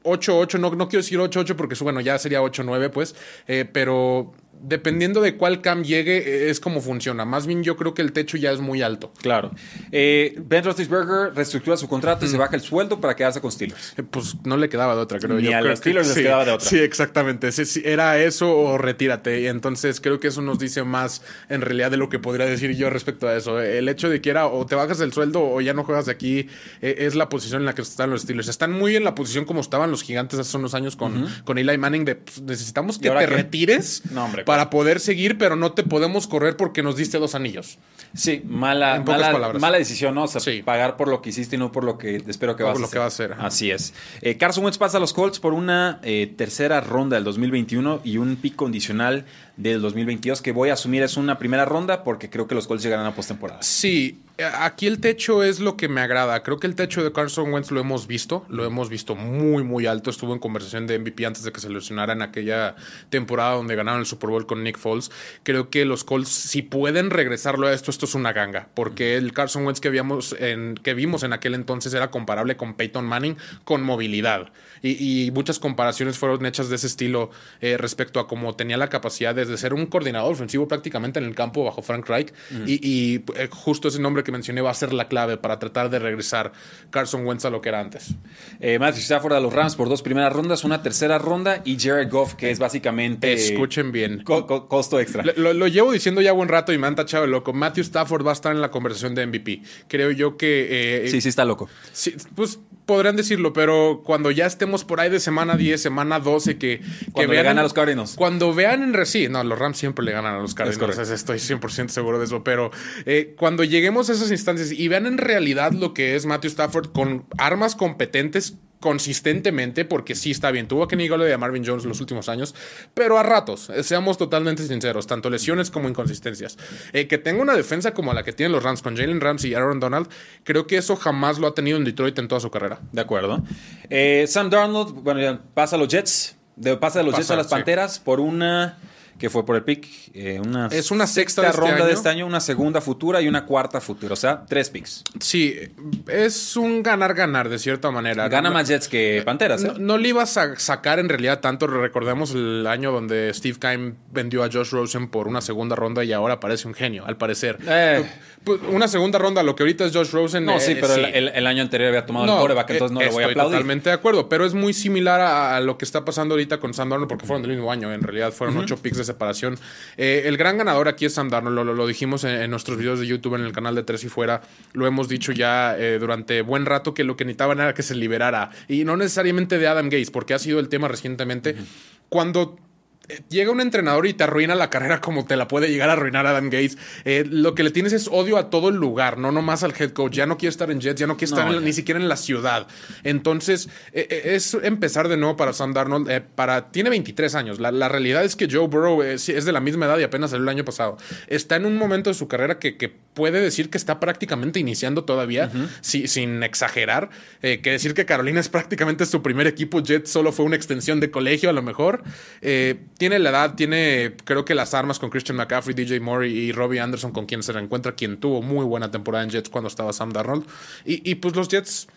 8-8, no, no quiero decir 8-8 porque bueno, ya sería 8-9 pues, eh, pero dependiendo de cuál cam llegue, eh, es como funciona. Más bien yo creo que el techo ya es muy alto. Claro. Eh, ben Roethlisberger reestructura su contrato y se baja el sueldo para quedarse con Steelers. Eh, pues no le quedaba de otra, creo Ni a los Steelers les quedaba de otra. Sí, exactamente. era eso o retírate. Y entonces creo que eso nos dice más en realidad de lo que podría decir yo respecto a eso. El hecho de que era o te bajas el sueldo o ya no juegas de aquí es la posición en la que están los Steelers. Están muy en la posición como estaban los gigantes hace unos años con, con Eli Manning de pues, necesitamos que te retires. No, hombre, para poder seguir, pero no te podemos correr porque nos diste dos anillos. Sí, mala, mala, mala, decisión, ¿no? O sea, pagar por lo que hiciste y no por lo que espero que vas a lo hacer. que va a hacer. Así es. Eh, Carson Wentz pasa a los Colts por una eh, tercera ronda del 2021 y un pick condicional del 2022 que voy a asumir es una primera ronda porque creo que los Colts llegarán a postemporada. Sí, aquí el techo es lo que me agrada. Creo que el techo de Carson Wentz lo hemos visto, lo hemos visto muy, muy alto. Estuvo en conversación de MVP antes de que se lesionara en aquella temporada donde ganaron el Super Bowl con Nick Foles. Creo que los Colts, si pueden regresarlo a esto, esto es una ganga, porque el Carson Wentz que, habíamos en, que vimos en aquel entonces era comparable con Peyton Manning con movilidad. Y, muchas comparaciones fueron hechas de ese estilo eh, respecto a cómo tenía la capacidad de ser un coordinador ofensivo prácticamente en el campo bajo Frank Reich. Y, eh, justo ese nombre que mencioné va a ser la clave para tratar de regresar Carson Wentz a lo que era antes. Eh, Matthew Stafford a los Rams por dos primeras rondas, una tercera ronda y Jared Goff, que es básicamente. Escuchen bien. costo extra. Lo, llevo diciendo ya buen rato y me han tachado el loco. Matthew Stafford va a estar en la conversación de MVP. Creo yo que. sí, sí, está loco. Sí, pues podrán decirlo, pero cuando ya estemos por ahí de semana 10, semana 12, que, que vean. a los Cardinals. Cuando vean en sí, no, los Rams siempre le ganan a los Cardinals, estoy 100% seguro de eso, pero eh, cuando lleguemos a esas instancias y vean en realidad lo que es Matthew Stafford con armas competentes consistentemente, porque sí está bien. Tuvo Golladay y a Marvin Jones los últimos años, pero a ratos, eh, seamos totalmente sinceros, tanto lesiones como inconsistencias. Eh, que tenga una defensa como la que tienen los Rams con Jalen Ramsey y Aaron Donald, creo que eso jamás lo ha tenido en Detroit en toda su carrera. De acuerdo. Eh, Sam Darnold, bueno, pasa a los Jets, de, pasa de los Jets a las Panteras por una que fue por el pick. eh, una Es una sexta de este ronda de este año, una segunda futura y una cuarta futura. O sea, tres picks. Sí, es un ganar-ganar de cierta manera. Gana No- más Jets que Panteras. ¿eh? No, no le ibas a sacar en realidad tanto. Recordemos el año donde Steve Keim vendió a Josh Rosen por una segunda ronda y ahora parece un genio, al parecer. Eh. Una segunda ronda, lo que ahorita es Josh Rosen. No, eh, sí, pero sí. El, año anterior había tomado el coreback, entonces no eh, le voy a estoy aplaudir. totalmente de acuerdo, pero es muy similar a, a lo que está pasando ahorita con Sam Darnold porque fueron del mismo año, en realidad fueron ocho picks de separación. Eh, el gran ganador aquí es Sam Darnold, lo, lo- lo dijimos en, en nuestros videos de YouTube, en el canal de Tres y Fuera, lo hemos dicho ya eh, durante buen rato que lo que necesitaban era que se liberara, y no necesariamente de Adam Gates, porque ha sido el tema recientemente. Cuando eh, llega un entrenador y te arruina la carrera como te la puede llegar a arruinar Adam Gates. eh, lo que le tienes es odio a todo el lugar, no nomás al head coach. Ya no quiere estar en Jets, ya no quiere estar No, en- ni siquiera en la ciudad. Entonces, eh, eh, es empezar de nuevo para Sam Darnold. eh, para, tiene 23 años. La, la realidad es que Joe Burrow es de la misma edad y apenas salió el año pasado. Está en un momento de su carrera que, que puede decir que está prácticamente iniciando todavía, si- sin exagerar. Eh, que decir que Carolina es prácticamente su primer equipo. Jets solo fue una extensión de colegio, a lo mejor. Eh, tiene la edad, tiene creo que las armas con Christian McCaffrey, DJ Moore y Robbie Anderson, con quien se reencuentra, quien tuvo muy buena temporada en Jets cuando estaba Sam Darnold. Y, y pues los Jets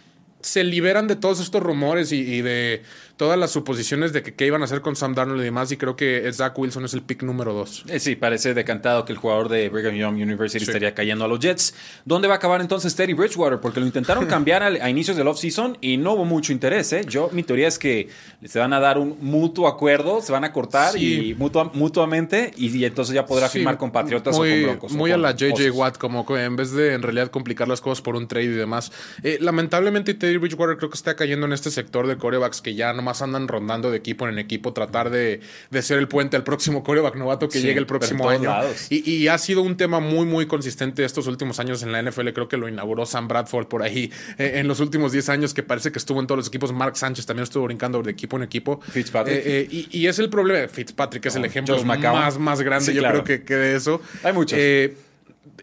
se liberan de todos estos rumores y, y de todas las suposiciones de que qué iban a hacer con Sam Darnold y demás. Y creo que Zach Wilson es el pick número dos. Eh, sí, parece decantado que el jugador de Brigham Young University Sí. estaría cayendo a los Jets. ¿Dónde va a acabar entonces Teddy Bridgewater? Porque lo intentaron cambiar al- a, inicios del offseason y no hubo mucho interés. ¿eh? Yo, mi teoría es que se van a dar un mutuo acuerdo, se van a cortar Sí. y mutua- mutuamente y, y entonces ya podrá Sí, firmar con Patriotas muy, o con Broncos. Muy a la JJ. Watt, como en vez de en realidad complicar las cosas por un trade y demás. Eh, lamentablemente, Teddy Bridgewater creo que está cayendo en este sector de corebacks que ya nomás andan rondando de equipo en equipo, tratar de, de ser el puente al próximo coreback novato que Sí, llegue el próximo año. Y, y ha sido un tema muy, muy consistente estos últimos años en la NFL. Creo que lo inauguró Sam Bradford por ahí eh, en los últimos 10 años, que parece que estuvo en todos los equipos. Mark Sánchez también estuvo brincando de equipo en equipo. Fitzpatrick. Eh, eh, y, y es el problema. Fitzpatrick es el ejemplo Josh McCown. más, más grande, Sí, yo claro. creo que, que de eso. Hay muchos.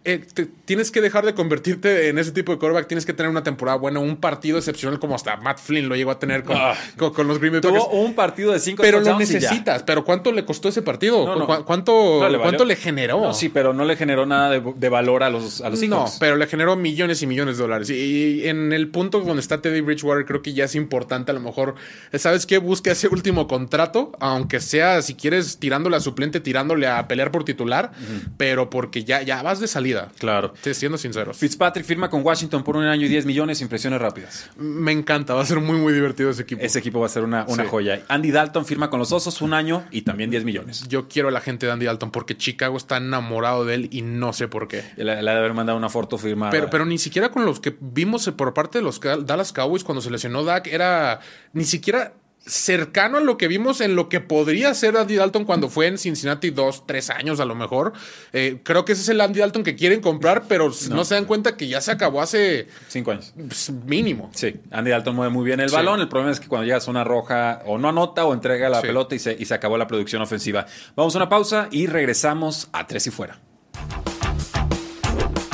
Eh, te- tienes que dejar de convertirte en ese tipo de quarterback. Tienes que tener una temporada buena, un partido excepcional como hasta Matt Flynn lo llegó a tener con, Ah. con, con los Green Bay Packers. Tuvo un partido de cinco Pero lo necesitas. Pero ¿cuánto le costó ese partido? No, no. ¿Cu- ¿Cuánto, No, le ¿cuánto le generó? Sí, pero no le generó nada de, de valor a los, a los No, pero le generó millones y millones de dólares. Y, y en el punto donde está Teddy Bridgewater, creo que ya es importante a lo mejor, ¿sabes qué? Busca ese último contrato, aunque sea, si quieres, tirándole a suplente, tirándole a pelear por titular, pero porque ya, ya vas de salida. Claro. Te- Siendo sinceros. Fitzpatrick firma con Washington por un año y 10 millones, impresiones rápidas. Me encanta, va a ser muy, muy divertido ese equipo. Ese equipo va a ser una, una Sí. joya. Andy Dalton firma con los Osos un año y también 10 millones. Yo quiero a la gente de Andy Dalton porque Chicago está enamorado de él y no sé por qué. Le, le ha de haber mandado una foto firmada. Pero, pero ni siquiera con los que vimos por parte de los Dallas Cowboys cuando se lesionó Dak era ni siquiera cercano a lo que vimos en lo que podría ser Andy Dalton cuando fue en Cincinnati dos, tres años a lo mejor. Eh, creo que ese es el Andy Dalton que quieren comprar, pero no. se dan cuenta que ya se acabó hace Cinco años. pues, mínimo. Sí, Andy Dalton mueve muy bien el Sí. balón. El problema es que cuando llega a zona roja o no anota o entrega la Sí. pelota y se, y se acabó la producción ofensiva. Vamos a una pausa y regresamos a tres y fuera.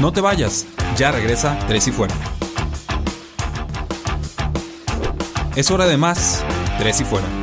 No te vayas, ya regresa Tres y Fuera. Es hora de más Tres y Fuera.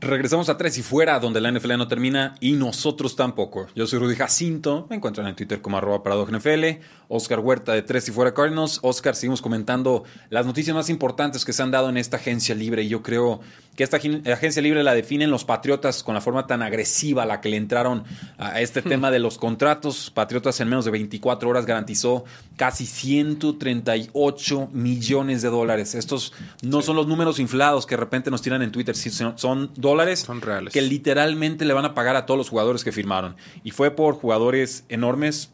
Regresamos a Tres y Fuera, donde la NFL no termina y nosotros tampoco. Yo soy Rudy Jacinto, me encuentran en Twitter como arroba NFL, Oscar Huerta de Tres y Fuera Cardinals. Oscar, seguimos comentando las noticias más importantes que se han dado en esta agencia libre y yo creo que esta agen- agencia libre la definen los Patriotas con la forma tan agresiva a la que le entraron a este tema de los contratos. Patriotas en menos de 24 horas garantizó casi 138 millones de dólares. Estos no son los números inflados que de repente nos tiran en Twitter, son, son dólares Son reales. que literalmente le van a pagar a todos los jugadores que firmaron. Y fue por jugadores enormes,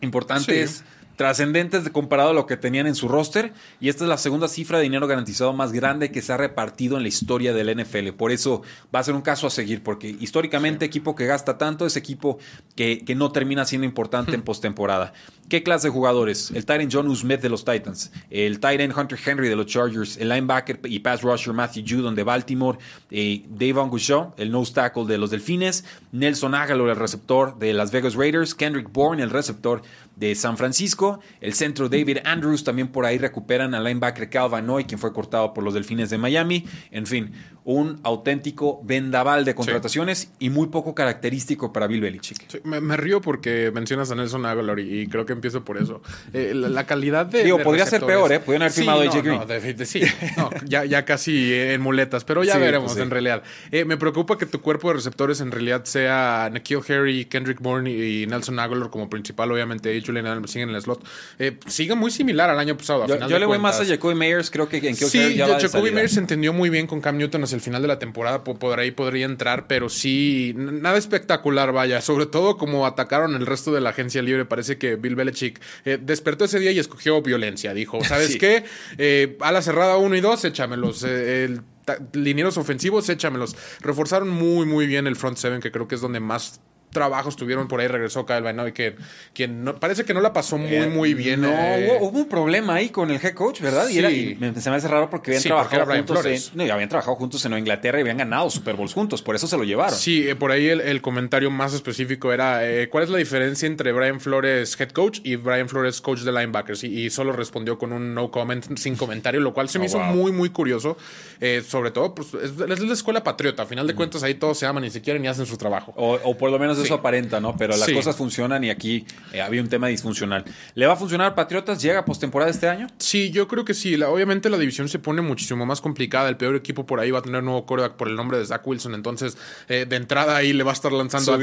importantes, Sí. Trascendentes de- comparado a lo que tenían en su roster. Y esta es la segunda cifra de dinero garantizado más grande que se ha repartido en la historia del NFL. Por eso va a ser un caso a seguir, porque históricamente equipo que gasta tanto es equipo que, que no termina siendo importante en postemporada. ¿Qué clase de jugadores? El Titan John Smith de los Titans, el Titan Hunter Henry de los Chargers, el linebacker y pass rusher Matthew Judon de Baltimore, eh, Davon Gouchon, el nose tackle de los Delfines, Nelson Aguilar, el receptor de Las Vegas Raiders, Kendrick Bourne, el receptor de San Francisco. El centro David Andrews también por ahí recuperan al linebacker Calvin Noy, quien fue cortado por los Delfines de Miami. En fin, un auténtico vendaval de contrataciones y muy poco característico para Bill Belichick. me, río porque mencionas a Nelson Aguilar y, creo que empiezo por eso. Eh, la, calidad de. Digo, podría ser peor, ¿eh? Podrían haber firmado a Green. No, sí, no, ya, ya casi en muletas, pero ya veremos pues en realidad. Eh, me preocupa que tu cuerpo de receptores en realidad sea Nikhil Harry, Kendrick Bourne y Nelson Aguilar como principal, obviamente, Julian Adams siguen en el slot. Eh, sigue muy similar al año pasado. yo, le voy más a Jacoby Meyers, creo que en Sí, ya Jacoby Meyers entendió muy bien con Cam Newton hacia el final de la temporada, por ahí podría entrar, pero sí, nada espectacular, vaya. Sobre todo como atacaron el resto de la agencia libre, parece que Bill Belichick eh, despertó ese día y escogió violencia. Dijo, ¿sabes qué? Eh, a la cerrada 1 y 2, échamelos. el linieros ofensivos, échamelos. Reforzaron muy, muy bien el front seven, que creo que es donde más trabajos tuvieron por ahí, regresó Kyle Van que quien no, parece que no la pasó muy, eh, muy bien. No, eh. hubo, un problema ahí con el head coach, ¿verdad? Y, era, se me hace raro porque habían trabajado juntos en, no, habían trabajado juntos en Inglaterra y habían ganado Super Bowls juntos, por eso se lo llevaron. Sí, eh, por ahí el, comentario más específico era ¿cuál es la diferencia entre Brian Flores head coach y Brian Flores coach de linebackers? Y, solo respondió con un no comment, sin comentario, lo cual se me oh, hizo muy, muy curioso. sobre todo, pues es, la escuela patriota. A final de cuentas, ahí todos se aman y se quieren y hacen su trabajo. O, por lo menos eso aparenta, ¿no? Pero las cosas funcionan y aquí eh, había un tema disfuncional. ¿Le va a funcionar Patriotas? ¿Llega postemporada este año? Sí, yo creo que sí. obviamente la división se pone muchísimo más complicada. El peor equipo por ahí va a tener nuevo coreback por el nombre de Zach Wilson. Entonces, eh, de entrada ahí le va a estar lanzando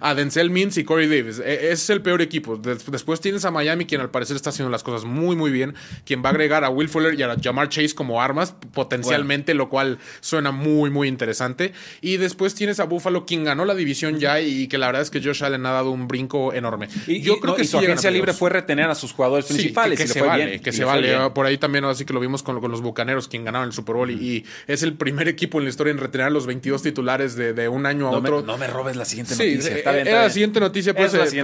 a, Denzel Mintz y Corey Davis. E, ese es el peor equipo. después tienes a Miami, quien al parecer está haciendo las cosas muy, muy bien. Quien va a agregar a Will Fuller y a Jamar Chase como armas potencialmente, lo cual suena muy, muy interesante. Y después tienes a Buffalo, quien ganó la división ya y que la verdad es que Josh Allen ha dado un brinco enorme. Y, yo creo que su agencia libre fue retener a sus jugadores principales. que, se vale, que se vale. Por ahí también, así que lo vimos con, los Bucaneros, quien ganaron el Super Bowl. Y, es el primer equipo en la historia en retener a los 22 titulares de, un año a otro. no me robes la siguiente noticia. Eh, era la siguiente noticia, pues, eh,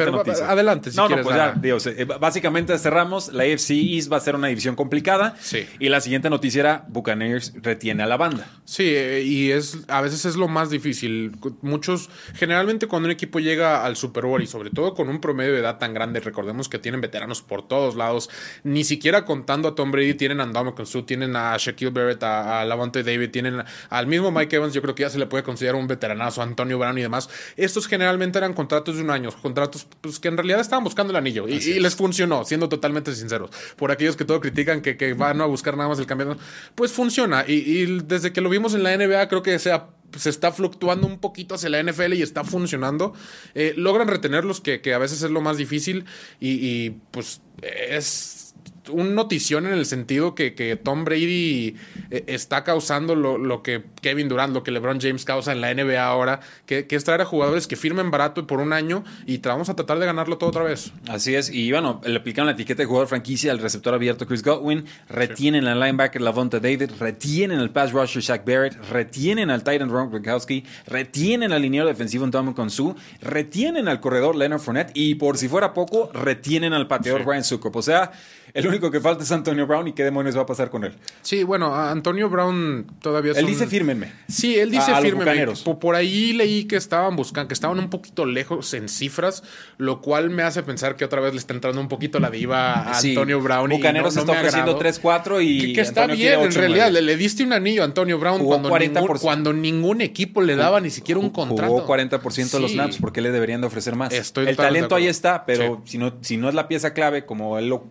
adelante. Si no, no, pues ya, eh, básicamente cerramos. La AFC East va a ser una división complicada. Sí. Y la siguiente noticia era Buccaneers retiene a la banda. Sí, y es a veces es lo más difícil. Muchos, generalmente cuando un equipo llega al Super Bowl y sobre todo con un promedio de edad tan grande, recordemos que tienen veteranos por todos lados, ni siquiera contando a Tom Brady, tienen a Ndamukong Su, tienen a Shaquille Barrett, a, Lavonte David, tienen al mismo Mike Evans, yo creo que ya se le puede considerar un veteranazo, Antonio Brown y demás. Estos generalmente eran contratos de un año, contratos pues, que en realidad estaban buscando el anillo y, les funcionó, siendo totalmente sinceros. Por aquellos que todo critican que, que van a buscar nada más el campeonato, pues funciona. Y, y desde que lo vimos en la NBA, creo que sea se está fluctuando un poquito hacia la NFL y está funcionando. Eh, logran retenerlos, que, a veces es lo más difícil. Y, y pues es un notición en el sentido que, que Tom Brady eh, está causando lo, que Kevin Durant, lo que LeBron James causa en la NBA ahora, que, es traer a jugadores que firmen barato por un año y vamos a tratar de ganarlo todo otra vez. Así es, y bueno, le aplican la etiqueta de jugador franquicia al receptor abierto Chris Godwin, retienen al linebacker Lavonta David, retienen al pass rusher Shaq Barrett, retienen al Titan Ron Gronkowski, retienen al liniero defensivo Tom Consu, retienen al corredor Leonard Fournette y por si fuera poco, retienen al pateador Brian Sucop. O sea, el único que falta es Antonio Brown y qué demonios va a pasar con él. Sí, bueno, Antonio Brown todavía es Él dice fírmenme. Sí, él dice fírmenme. Por, por, ahí leí que estaban buscando, que estaban un poquito lejos en cifras, lo cual me hace pensar que otra vez le está entrando un poquito la diva a Antonio Brown. Bucaneros y está ofreciendo 3-4 y. Que, está bien, en realidad. Le, diste un anillo a Antonio Brown cuando, ningún, cuando ningún equipo le daba ni siquiera un contrato. Jugó 40% de los snaps, porque le deberían de ofrecer más? el talento ahí está, pero si, no, si no es la pieza clave, como él lo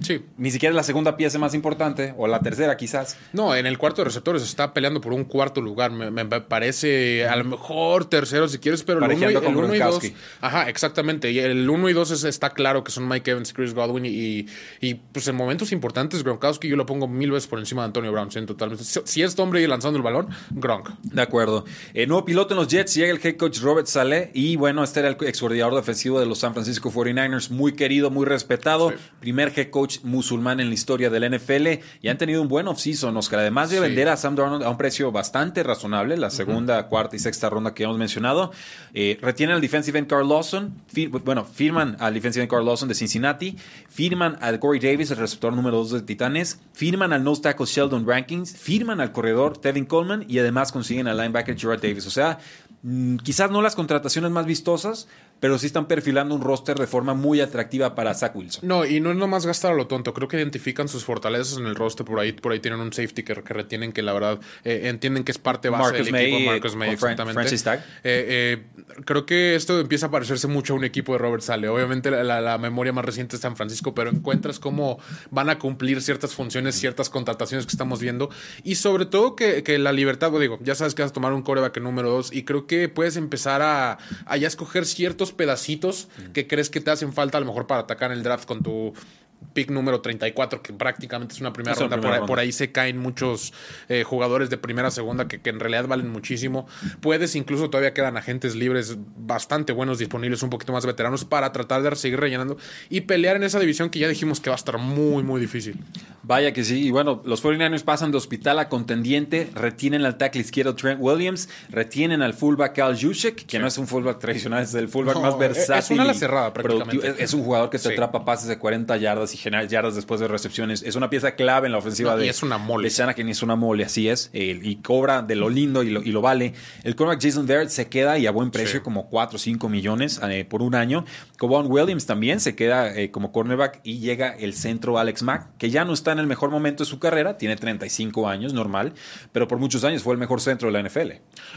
sí ni siquiera la segunda pieza más importante, o la tercera quizás. No, en el cuarto de receptores está peleando por un cuarto lugar. Me, parece a lo mejor tercero si quieres, pero el 1 y 2. Ajá, exactamente. Y el 1 y 2 está claro que son Mike Evans Chris Godwin. Y, y, pues en momentos importantes, Gronkowski yo lo pongo mil veces por encima de Antonio Brown. totalmente. Si es hombre y lanzando el balón, Gronk. De acuerdo. Eh, nuevo piloto en los Jets, llega el head coach Robert Saleh. Y bueno, este era el ex coordinador defensivo de los San Francisco 49ers. Muy querido, muy respetado. Primer head coach musulmán en la historia del NFL y han tenido un buen offseason, Oscar. Además de vender a Sam Darnold a un precio bastante razonable, la segunda, cuarta y sexta ronda que hemos mencionado, eh, retienen al defensive end Carl Lawson, bueno, firman al defensive end Carl Lawson de Cincinnati, firman al Corey Davis, el receptor número 2 de Titanes, firman al nose tackle Sheldon Rankings, firman al corredor Tevin Coleman y además consiguen al linebacker Gerard Davis. O sea, mm, quizás no las contrataciones más vistosas, pero sí están perfilando un roster de forma muy atractiva para Zach Wilson. No, y no es nomás gastar a lo tonto. Creo que identifican sus fortalezas en el roster. Por ahí, por ahí tienen un safety que, que retienen que la verdad eh, entienden que es parte base Marcus del May, equipo. Marcus May, exactamente. Francis Tagg. Eh, eh, creo que esto empieza a parecerse mucho a un equipo de Robert Sale. Obviamente la, la- la memoria más reciente es San Francisco, pero encuentras cómo van a cumplir ciertas funciones, ciertas contrataciones que estamos viendo. Y sobre todo que, que la libertad, digo, ya sabes que vas a tomar un coreback número dos y creo que puedes empezar a, a ya escoger ciertos pedacitos que crees que te hacen falta a lo mejor para atacar en el draft con tu pick número 34, que prácticamente es una primera Es ronda. primera por, ahí, ronda. por ahí se caen muchos eh, jugadores de primera, segunda, que, que en realidad valen muchísimo. Puedes, incluso todavía quedan agentes libres bastante buenos disponibles, un poquito más veteranos, para tratar de seguir rellenando y pelear en esa división que ya dijimos que va a estar muy, muy difícil. Vaya que sí. Y bueno, los 49ers pasan de hospital a contendiente, retienen al tackle izquierdo Trent Williams, retienen al fullback Al Juszczyk, que no es un fullback tradicional, es el fullback No, más versátil. es una ala cerrada, prácticamente. es un jugador que te Sí. atrapa pases de 40 yardas y genera yardas después de recepciones. Es una pieza clave en la ofensiva No, y de, es una mole. de Shanahan, es una mole, así es. eh, y cobra de lo lindo y lo, y lo vale. El cornerback Jason Verrett se queda y a buen precio, Sí. como 4 o 5 millones eh, por un año. Cobon Williams también se queda eh, como cornerback y llega el centro Alex Mack, que ya no está en el mejor momento de su carrera, tiene 35 años, normal, pero por muchos años fue el mejor centro de la NFL.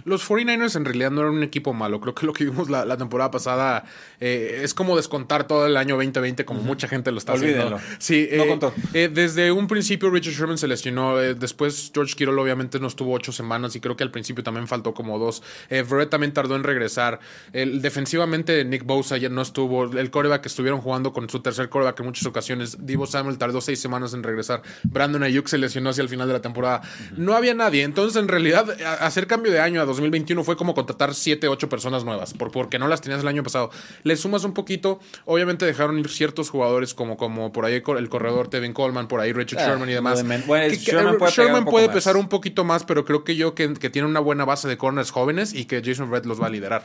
Los 49ers en realidad no eran un equipo malo. Creo que lo que vimos la, la temporada pasada es como descontar todo el año 2020, como mucha gente lo está Olvídenlo. Sí, No eh, contó. eh, desde un principio Richard Sherman se lesionó. eh, después George Kittle obviamente no estuvo ocho semanas y creo que al principio también faltó como dos. Verrett también tardó en regresar. El, defensivamente Nick Bosa ya no estuvo. El coreback que estuvieron jugando con su tercer coreback en muchas ocasiones. Divo Samuel tardó seis semanas en regresar. Brandon Ayuk se lesionó hacia el final de la temporada. No había nadie. Entonces, en realidad, hacer cambio de año a 2021 fue como contratar siete, ocho personas nuevas, por, porque no las tenías el año pasado. Le sumas un poquito, obviamente dejaron ir ciertos jugadores como, como por ahí el corredor Tevin Coleman, por ahí Richard Ah, Sherman y demás. bueno, Que- Sherman puede poco puede pesar un poquito más, pero creo que yo que, que tiene una buena base de corners jóvenes y que Jason Red los va a liderar.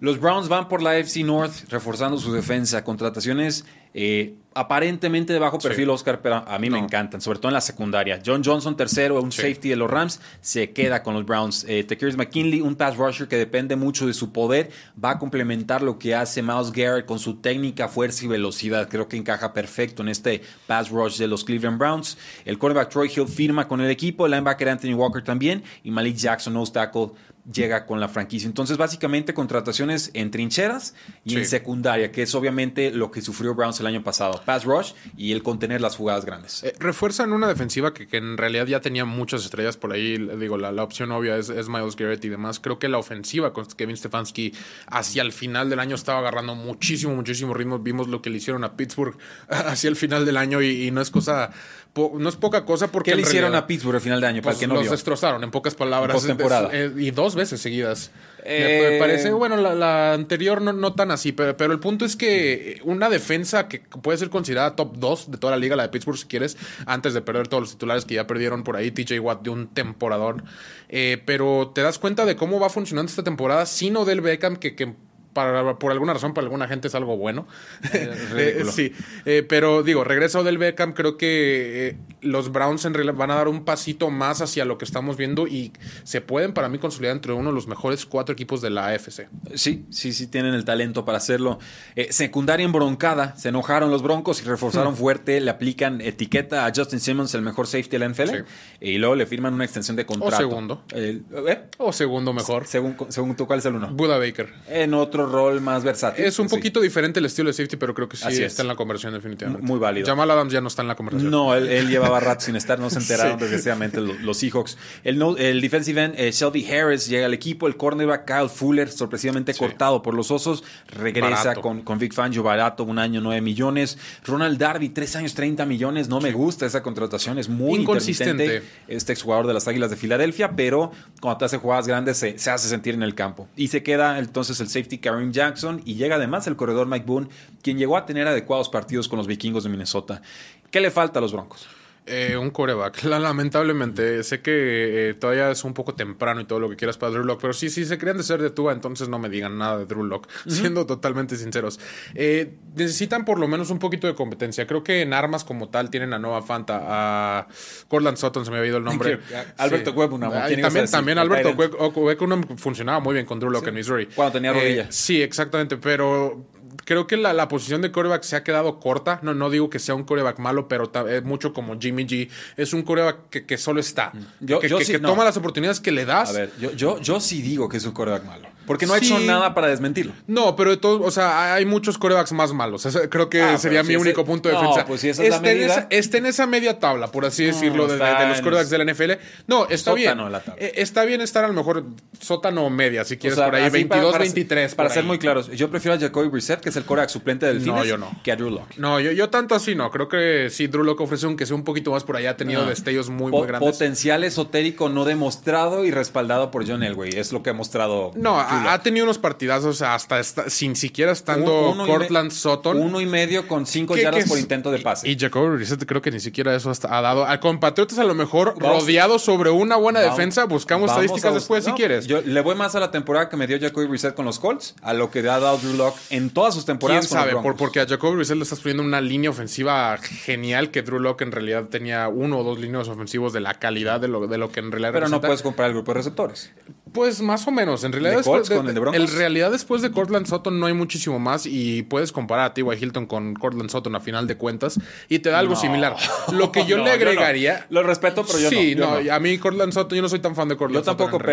Los Browns van por la FC North reforzando su defensa. Contrataciones eh, aparentemente de bajo perfil, Oscar, pero a mí me encantan, sobre todo en la secundaria. John Johnson, tercero, un Sí. safety de los Rams, se queda con los Browns. Eh, Takers McKinley, un pass rusher que depende mucho de su poder, va a complementar lo que hace Miles Garrett con su técnica, fuerza y velocidad. Creo que encaja perfecto en este pass rush de los Cleveland Browns. El cornerback Troy Hill firma con el equipo, el linebacker Anthony Walker también y Malik Jackson, nose tackle, llega con la franquicia. Entonces, básicamente, contrataciones en trincheras y en secundaria, que es obviamente lo que sufrió Browns el año pasado. Pass rush y el contener las jugadas grandes. Eh, refuerzan una defensiva que, que en realidad ya tenía muchas estrellas por ahí. Digo, la, la opción obvia es, es Miles Garrett y demás. Creo que la ofensiva con Kevin Stefanski hacia el final del año estaba agarrando muchísimo, muchísimo ritmo. Vimos lo que le hicieron a Pittsburgh hacia el final del año y, y no es cosa, no es poca cosa porque ¿Qué le hicieron realidad, a Pittsburgh al final de año? Para pues, el que no los vio? destrozaron, en pocas palabras. Postemporada. Eh, y dos veces seguidas. Eh, Me, parece, bueno, la, la anterior no, no tan así, pero, pero el punto es que una defensa que puede ser considerada top 2 de toda la liga, la de Pittsburgh, si quieres, antes de perder todos los titulares que ya perdieron por ahí, TJ Watt de un temporador. Eh, pero te das cuenta de cómo va funcionando esta temporada sin Odell Beckham, que, que para, por alguna razón, para alguna gente es algo bueno. ridículo. Eh, sí, Eh, pero digo, regresa Odell Beckham, creo que eh, los Browns en realidad van a dar un pasito más hacia lo que estamos viendo y se pueden para mí consolidar entre uno de los mejores cuatro equipos de la AFC. Sí, sí, sí, tienen el talento para hacerlo. Eh, secundaria embroncada, se enojaron los Broncos y reforzaron fuerte, le aplican etiqueta a Justin Simmons, el mejor safety de la NFL, Sí. y luego le firman una extensión de contrato. segundo. Eh, ¿eh? O segundo mejor, Según, según tú, ¿cuál es el uno? Buda Baker. En otro rol más versátil. Es un Sí. poquito diferente el estilo de safety, pero creo que sí Así es. está en la conversación definitivamente. Muy válido. Jamal Adams ya no está en la conversación. No, él, él llevaba rato sin estar, no se enteraron Sí. desgraciadamente lo- los, Seahawks. El, no- el defensive end, eh, Shelby Harris, llega al equipo. El cornerback Kyle Fuller, sorpresivamente cortado por los osos, regresa con, con Vic Fangio barato, un año 9 millones. Ronald Darby, 3 años 30 millones. No me gusta esa contratación, es muy Inconsistente. Este exjugador de las Águilas de Filadelfia, pero cuando te hace jugadas grandes se, se hace sentir en el campo. Y se queda entonces el safety Kareem Jackson y llega además el corredor Mike Boone, quien llegó a tener adecuados partidos con los vikingos de Minnesota. ¿Qué le falta a los Broncos? Eh, un coreback, lamentablemente. Sé que eh, todavía es un poco temprano y todo lo que quieras para Drew Lock, pero sí, sí se crean de ser de Tua, entonces no me digan nada de Drew Lock, siendo totalmente sinceros. Eh, necesitan por lo menos un poquito de competencia. Creo que en armas como tal tienen a Nova Fanta, a Cortland Sutton, se me ha oído el nombre. Alberto sí. Webb, También, también Alberto Webb, funcionaba muy bien con Drew Lock en Missouri. Cuando tenía rodilla. sí, exactamente, pero creo que la, la, posición de coreback se ha quedado corta. No, no digo que sea un coreback malo, pero es mucho como Jimmy G. Es un coreback que, que solo está. Yo, que, que, toma las oportunidades que le das. A ver, yo, yo, yo sí digo que es un coreback malo. Porque no ha hecho nada para desmentirlo. No, pero de todo, o sea, hay muchos corebacks más malos. creo que ah, sería mi único punto de defensa. Pues si esa es la medida... está en esa media tabla, por así decirlo, de, los corebacks de la NFL. No, está bien. Eh, está bien estar a lo mejor sótano o media, si quieres, por ahí, 22, para, 23. Para, ser muy claros, yo prefiero a Jacoby Brissett, que es el coreback suplente del no, yo no. que a Drew Locke. No, yo, yo tanto así no. Creo que sí, Drew Locke ofrece un que sea un poquito más por allá. Ha tenido destellos muy, muy grandes. Potencial esotérico no demostrado y respaldado por John Elway. Es lo que ha mostrado. No, ha, tenido unos partidazos hasta sin siquiera estando Cortland Sutton. Uno y medio con cinco yardas por intento de pase. Y, Jacoby Brissett creo que ni siquiera eso ha dado. A compatriotas a lo mejor rodeado sobre una buena defensa. Buscamos estadísticas después si quieres. Yo le voy más a la temporada que me dio Jacoby Brissett con los Colts a lo que ha dado Drew Locke en todas sus temporadas. ¿Quién sabe? Por, porque a Jacoby Brissett le estás poniendo una línea ofensiva genial que Drew Locke en realidad tenía uno o dos líneas ofensivos de la calidad de lo, de lo que en realidad Pero no puedes comprar el grupo de receptores. Pues más o menos. En realidad, después de, en realidad después de Cortland Sutton no hay muchísimo más y puedes comparar a T.Y. Hilton con Cortland Sutton a final de cuentas y te da algo similar. Lo que yo le agregaría... Lo respeto, pero yo sí, no. a mí Cortland Sutton, yo no soy tan fan de Cortland Sutton. Yo tampoco,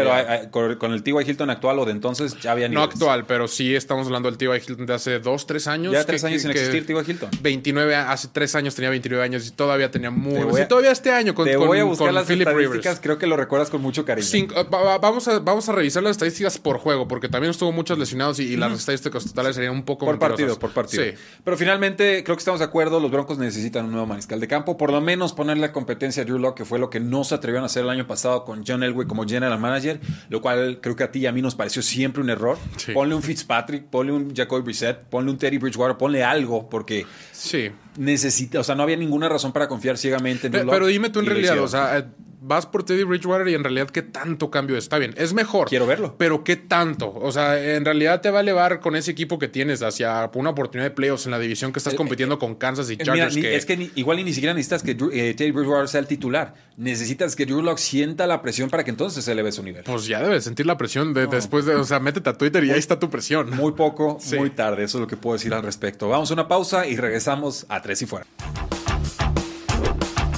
pero con el T.Y. Hilton actual o de entonces ya había niveles. No actual, pero sí estamos hablando del T.Y. Hilton de hace dos, tres años. Ya tres años sin existir T.Y. Hilton. 29, hace tres años tenía 29 años y todavía tenía muy... todavía este año con, te voy a buscar las Philip Rivers. Creo que lo recuerdas con mucho cariño. vamos, a, vamos a revisar las estadísticas por juego, porque también estuvo muchos lesionados y, las estadísticas totales serían un poco Por partido, por partido. Sí. Pero finalmente, creo que estamos de acuerdo, los Broncos necesitan un nuevo mariscal de campo, por lo menos ponerle competencia a Drew Locke, que fue lo que no se atrevieron a hacer el año pasado con John Elway como general manager, lo cual creo que a ti y a mí nos pareció siempre un error. Ponle un Fitzpatrick, ponle un Jacoby Brissett, ponle un Teddy Bridgewater, ponle algo, porque sí. Necesita, o sea, no había ninguna razón para confiar ciegamente en Pero, pero dime tú en realidad, o sea vas por Teddy Bridgewater y en realidad qué tanto cambio está bien. Es mejor. Quiero verlo. Pero qué tanto. O sea, en realidad te va a elevar con ese equipo que tienes hacia una oportunidad de playoffs en la división que estás eh, compitiendo eh, con Kansas y Chargers. Es que igual ni siquiera necesitas que eh, Teddy Bridgewater sea el titular. Necesitas que Drew Lock sienta la presión para que entonces se eleve su nivel. Pues ya debes sentir la presión de, después de, o sea, métete a Twitter y ahí está tu presión. Muy poco, muy tarde. Eso es lo que puedo decir al respecto. Vamos a una pausa y regresamos a Tres y Fuera.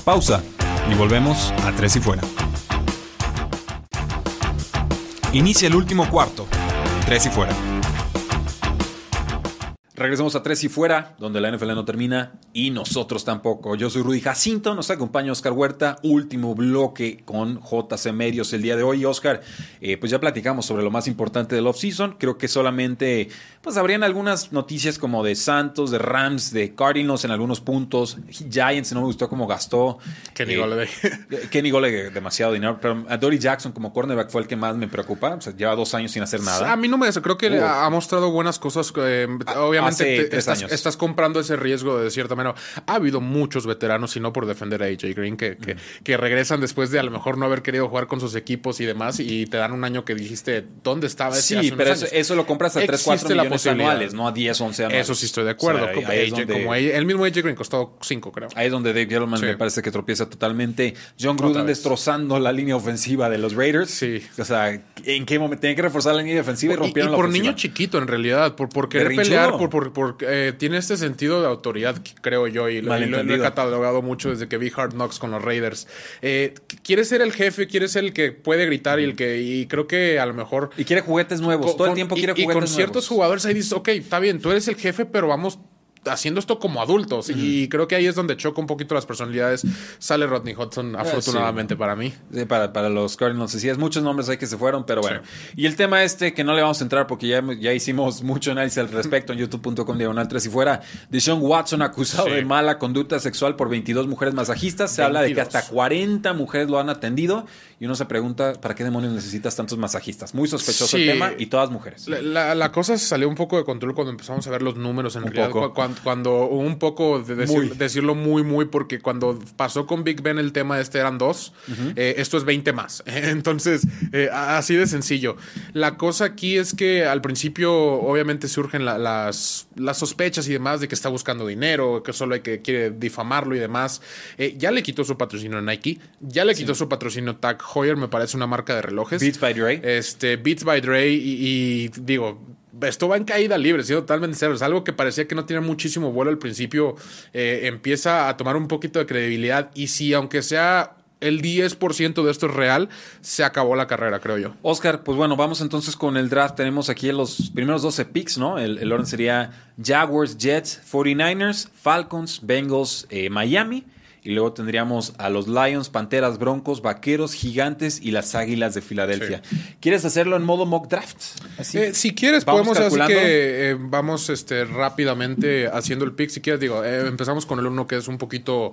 Pausa y volvemos a Tres y Fuera. Inicia el último cuarto. Tres y fuera. Regresamos a Tres y Fuera, donde la NFL no termina y nosotros tampoco. Yo soy Rudy Jacinto, nos acompaña Oscar Huerta, último bloque con JC Medios el día de hoy. Oscar, eh, pues ya platicamos sobre lo más importante del offseason. Creo que solamente, pues habrían algunas noticias como de Santos, de Rams, de Cardinals en algunos puntos. Giants, no me gustó cómo gastó. Kenny eh, Kenny Gole, demasiado dinero. Pero a Dory Jackson como cornerback fue el que más me preocupa. O sea, lleva dos años sin hacer nada. A mí no me... Creo que ha mostrado buenas cosas. Eh, obviamente estás, comprando ese riesgo de cierta manera. Ha habido muchos veteranos, y no por defender a AJ Green, que, que, regresan después de a lo mejor no haber querido jugar con sus equipos y demás, y te dan un año que dijiste, ¿dónde estaba ese Sí, pero eso, lo compras a 3, 4 millones anuales, no a 10, 11 anuales. Eso sí estoy de acuerdo. el mismo AJ Green costó 5, creo. Ahí es donde Dave Gettleman me parece que tropieza totalmente. John Gruden destrozando la línea ofensiva de los Raiders. Sí. O sea, ¿en qué momento? Tienen que reforzar la línea defensiva y rompieron y, por niño chiquito, en realidad, por, por querer pelear, por, por, por eh, tiene este sentido de autoridad, creo yo, y lo, he catalogado mucho desde que vi Hard Knocks con los Raiders. Eh, quiere ser el jefe, quiere ser el que puede gritar y el que, y creo que a lo mejor. Y quiere juguetes nuevos, todo el tiempo quiere juguetes nuevos. Y con ciertos jugadores ahí dices, ok, está bien, tú eres el jefe, pero vamos haciendo esto como adultos. Y creo que ahí es donde choca un poquito las personalidades. Sale Rodney Hudson, ah, afortunadamente para mí. para, para, los Cardinals. Sí, es muchos nombres ahí que se fueron, pero bueno. Y el tema este, que no le vamos a entrar porque ya, ya hicimos mucho análisis al respecto en youtube.com diagonal 3 y fuera. De Sean Watson acusado de mala conducta sexual por 22 mujeres masajistas. Se habla de que hasta 40 mujeres lo han atendido. Y uno se pregunta, ¿para qué demonios necesitas tantos masajistas? Muy sospechoso el tema y todas mujeres. La, la, cosa se salió un poco de control cuando empezamos a ver los números en realidad. Cuando cuando, cuando un poco de decir- decirlo muy, muy, porque cuando pasó con Big Ben el tema este eran dos, eh, esto es 20 más. Entonces, eh, así de sencillo. La cosa aquí es que al principio, obviamente, surgen la- las, las sospechas y demás de que está buscando dinero, que solo hay que quiere difamarlo y demás. Eh, ya le quitó su patrocinio Nike, ya le quitó su patrocinio Tag Heuer, me parece una marca de relojes. Beats by Dre. Este, Beats by Dre y, y, digo, esto va en caída libre, siendo totalmente serio. Es algo que parecía que no tenía muchísimo vuelo al principio, eh, empieza a tomar un poquito de credibilidad y si aunque sea el 10% de esto es real, se acabó la carrera, creo yo. Oscar, pues bueno, vamos entonces con el draft. Tenemos aquí los primeros 12 picks, ¿no? El, el orden sería Jaguars, Jets, 49ers, Falcons, Bengals, eh, Miami. Y luego tendríamos a los Lions, Panteras, Broncos, Vaqueros, Gigantes y las Águilas de Filadelfia. ¿Quieres hacerlo en modo mock draft? Así. Eh, si quieres, Vamos podemos así calculando. que eh, vamos este, rápidamente haciendo el pick. Si quieres, digo, eh, empezamos con el uno que es un poquito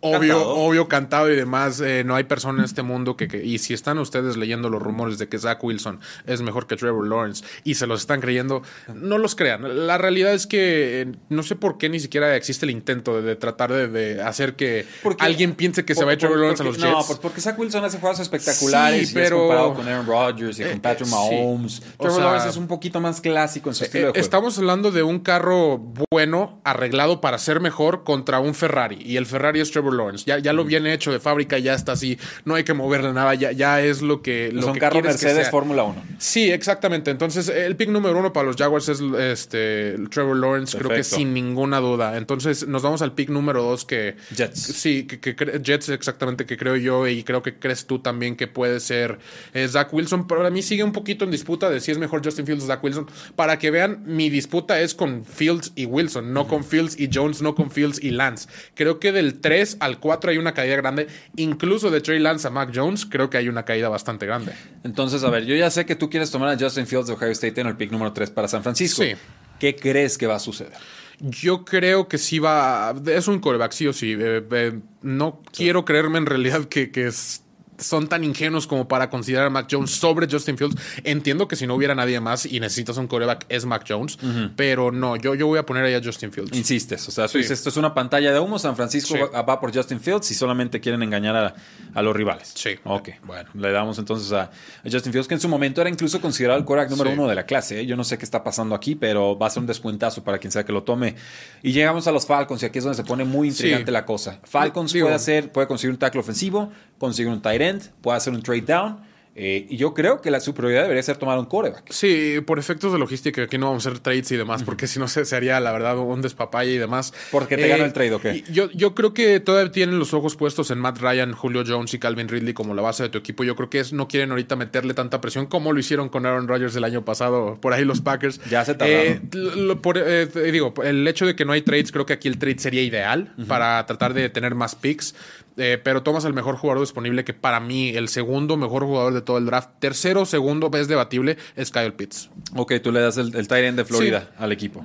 obvio, Cantado. obvio, cantado y demás. Eh, no hay persona en este mundo que, que- Y si están ustedes leyendo los rumores de que Zach Wilson es mejor que Trevor Lawrence y se los están creyendo, no los crean. La realidad es que no sé por qué ni siquiera existe el intento de, de tratar de, de hacer que Porque- alguien piense que se va a Trevor Lawrence a los Jets. No, pues porque Zach Wilson hace juegos espectaculares Sí, y es pero- comparado con Aaron Rodgers y Eh, con Patrick eh, sí. Mahomes. Trevor sea- Lawrence es un poquito más clásico en su estilo Eh, de juego. Estamos hablando de un carro bueno, arreglado para ser mejor contra un Ferrari. Y el Ferrari es Trevor Lawrence. Ya, ya lo viene hecho de fábrica, ya está así. No hay que moverle nada. Ya, ya es lo que. Lo es un que carro quieres que Mercedes. Fórmula 1. Sí, exactamente. Entonces, el pick número uno para los Jaguars es este Trevor Lawrence, creo que sin ninguna duda. Entonces, nos vamos al pick número dos que. Jets. Sí, que, que Jets exactamente que creo yo y creo que crees tú también que puede ser eh, Zach Wilson. Para mí sigue un poquito en disputa de si es mejor Justin Fields o Zach Wilson. Para que vean, mi disputa es con Fields y Wilson, no con Fields y Jones, no con Fields y Lance. Creo que del 3 al 4 hay una caída grande. Incluso de Trey Lance a Mac Jones, creo que hay una caída bastante grande. Entonces, a ver, yo ya sé que tú quieres tomar a Justin Fields de Ohio State en el pick número 3 para San Francisco. Sí. ¿Qué crees que va a suceder? Yo creo que sí va. Es un coreback, sí o sí. Eh, eh, no quiero creerme en realidad que, que es- son tan ingenuos como para considerar a Mac Jones sobre Justin Fields. Entiendo que si no hubiera nadie más y necesitas un coreback es Mac Jones, pero no, yo, yo voy a poner ahí a Justin Fields. Insistes, o sea, tú Sí. dices, esto es una pantalla de humo, San Francisco Sí. va, va por Justin Fields y solamente quieren engañar a, a los rivales. Sí. Ok, bueno, le damos entonces a, a Justin Fields, que en su momento era incluso considerado el quarterback número Sí. uno de la clase. ¿eh? Yo no sé qué está pasando aquí, pero va a ser un descuentazo para quien sea que lo tome. Y llegamos a los Falcons, y aquí es donde se pone muy intrigante Sí. la cosa. Falcons Digo- puede hacer, puede conseguir un tackle ofensivo, conseguir un tight end, puede hacer un trade down. eh, y yo creo que la, su prioridad debería ser tomar un quarterback. Sí, por efectos de logística, aquí no vamos a hacer trades y demás, porque si no se, se haría, la verdad, un despapalle y demás. Eh, ¿Por qué te gana el trade o qué? Yo, yo creo que todavía tienen los ojos puestos en Matt Ryan, Julio Jones y Calvin Ridley como la base de tu equipo. Yo creo que es- no quieren ahorita meterle tanta presión como lo hicieron con Aaron Rodgers el año pasado, por ahí los Packers. Ya se tardaron. Eh, lo- por, eh, digo, el hecho de que no hay trades, creo que aquí el trade sería ideal para tratar de tener más picks. Eh, pero tomas el mejor jugador disponible, que para mí el segundo mejor jugador de todo el draft. Tercero, segundo, es debatible, es Kyle Pitts. Ok, tú le das el, el tight end de Florida al equipo.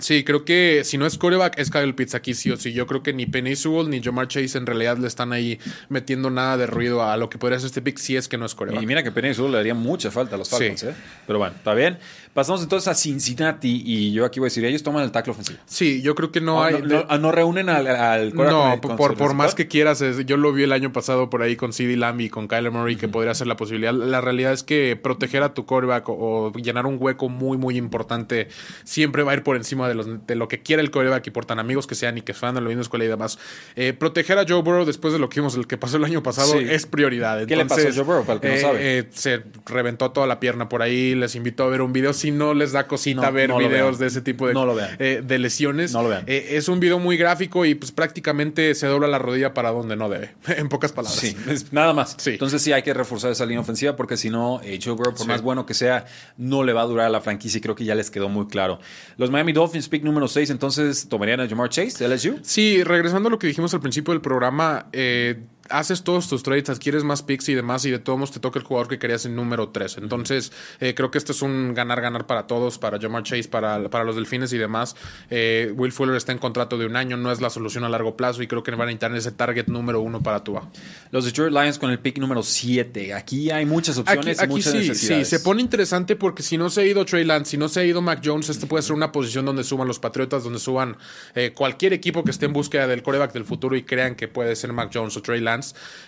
Sí, creo que si no es coreback, es Kyle Pitts aquí sí o sí. Yo creo que ni Penny Sewell ni Jamar Chase en realidad le están ahí metiendo nada de ruido a lo que podría ser este pick si es que no es coreback. Y mira que Penny Sewell le haría mucha falta a los Falcons, Sí. ¿eh? Pero bueno, está bien. Pasamos entonces a Cincinnati y yo aquí voy a decir, ellos toman el tackle ofensivo. Sí, yo creo que no No, hay. no, no- ah, no reúnen al, al con No, el- por, por más que quieras, yo lo vi el año pasado por ahí con CD Lamb y con Kyler Murray, que podría ser la posibilidad. La realidad es que proteger a tu quarterback o, o llenar un hueco muy, muy importante siempre va a ir por encima de, los- de lo que quiere el quarterback y por tan amigos que sean y que fan de la misma escuela y demás. Eh, proteger a Joe Burrow después de lo que vimos, el que pasó el año pasado, Sí. es prioridad. ¿Qué le pasó a Joe Burrow, para el que no eh, sabe? eh, se reventó toda la pierna por ahí, les invito a ver un video. Si no les da cosita No, ver no videos de ese tipo de, No lo vean. de lesiones. No lo vean. Es un video muy gráfico y pues prácticamente se dobla la rodilla para donde no debe, en pocas palabras. Sí, es nada más. Sí. Entonces sí hay que reforzar esa línea ofensiva porque si no, Joe Burrow, por Sí. más bueno que sea, no le va a durar a la franquicia y creo que ya les quedó muy claro. Los Miami Dolphins, pick número 6, entonces tomarían a Jamar Chase de LSU. Sí, regresando a lo que dijimos al principio del programa, eh, haces todos tus trades, adquieres más picks y demás, y de todos modos te toca el jugador que querías en número 3. Entonces, eh, creo que esto es un ganar-ganar para todos, para Jamar Chase, para, para los delfines y demás. Eh, Will Fuller está en contrato de un año, no es la solución a largo plazo, y creo que van a necesitar ese target número uno para Tua. Los Detroit Lions con el pick número 7. Aquí hay muchas opciones Aquí, y muchas sí, necesidades. sí, se pone interesante porque si no se ha ido Trey Lance, si no se ha ido Mac Jones, este puede ser una posición donde suban los Patriotas, donde suban eh, cualquier equipo que esté en búsqueda del coreback del futuro y crean que puede ser Mac Jones o Trey Lance.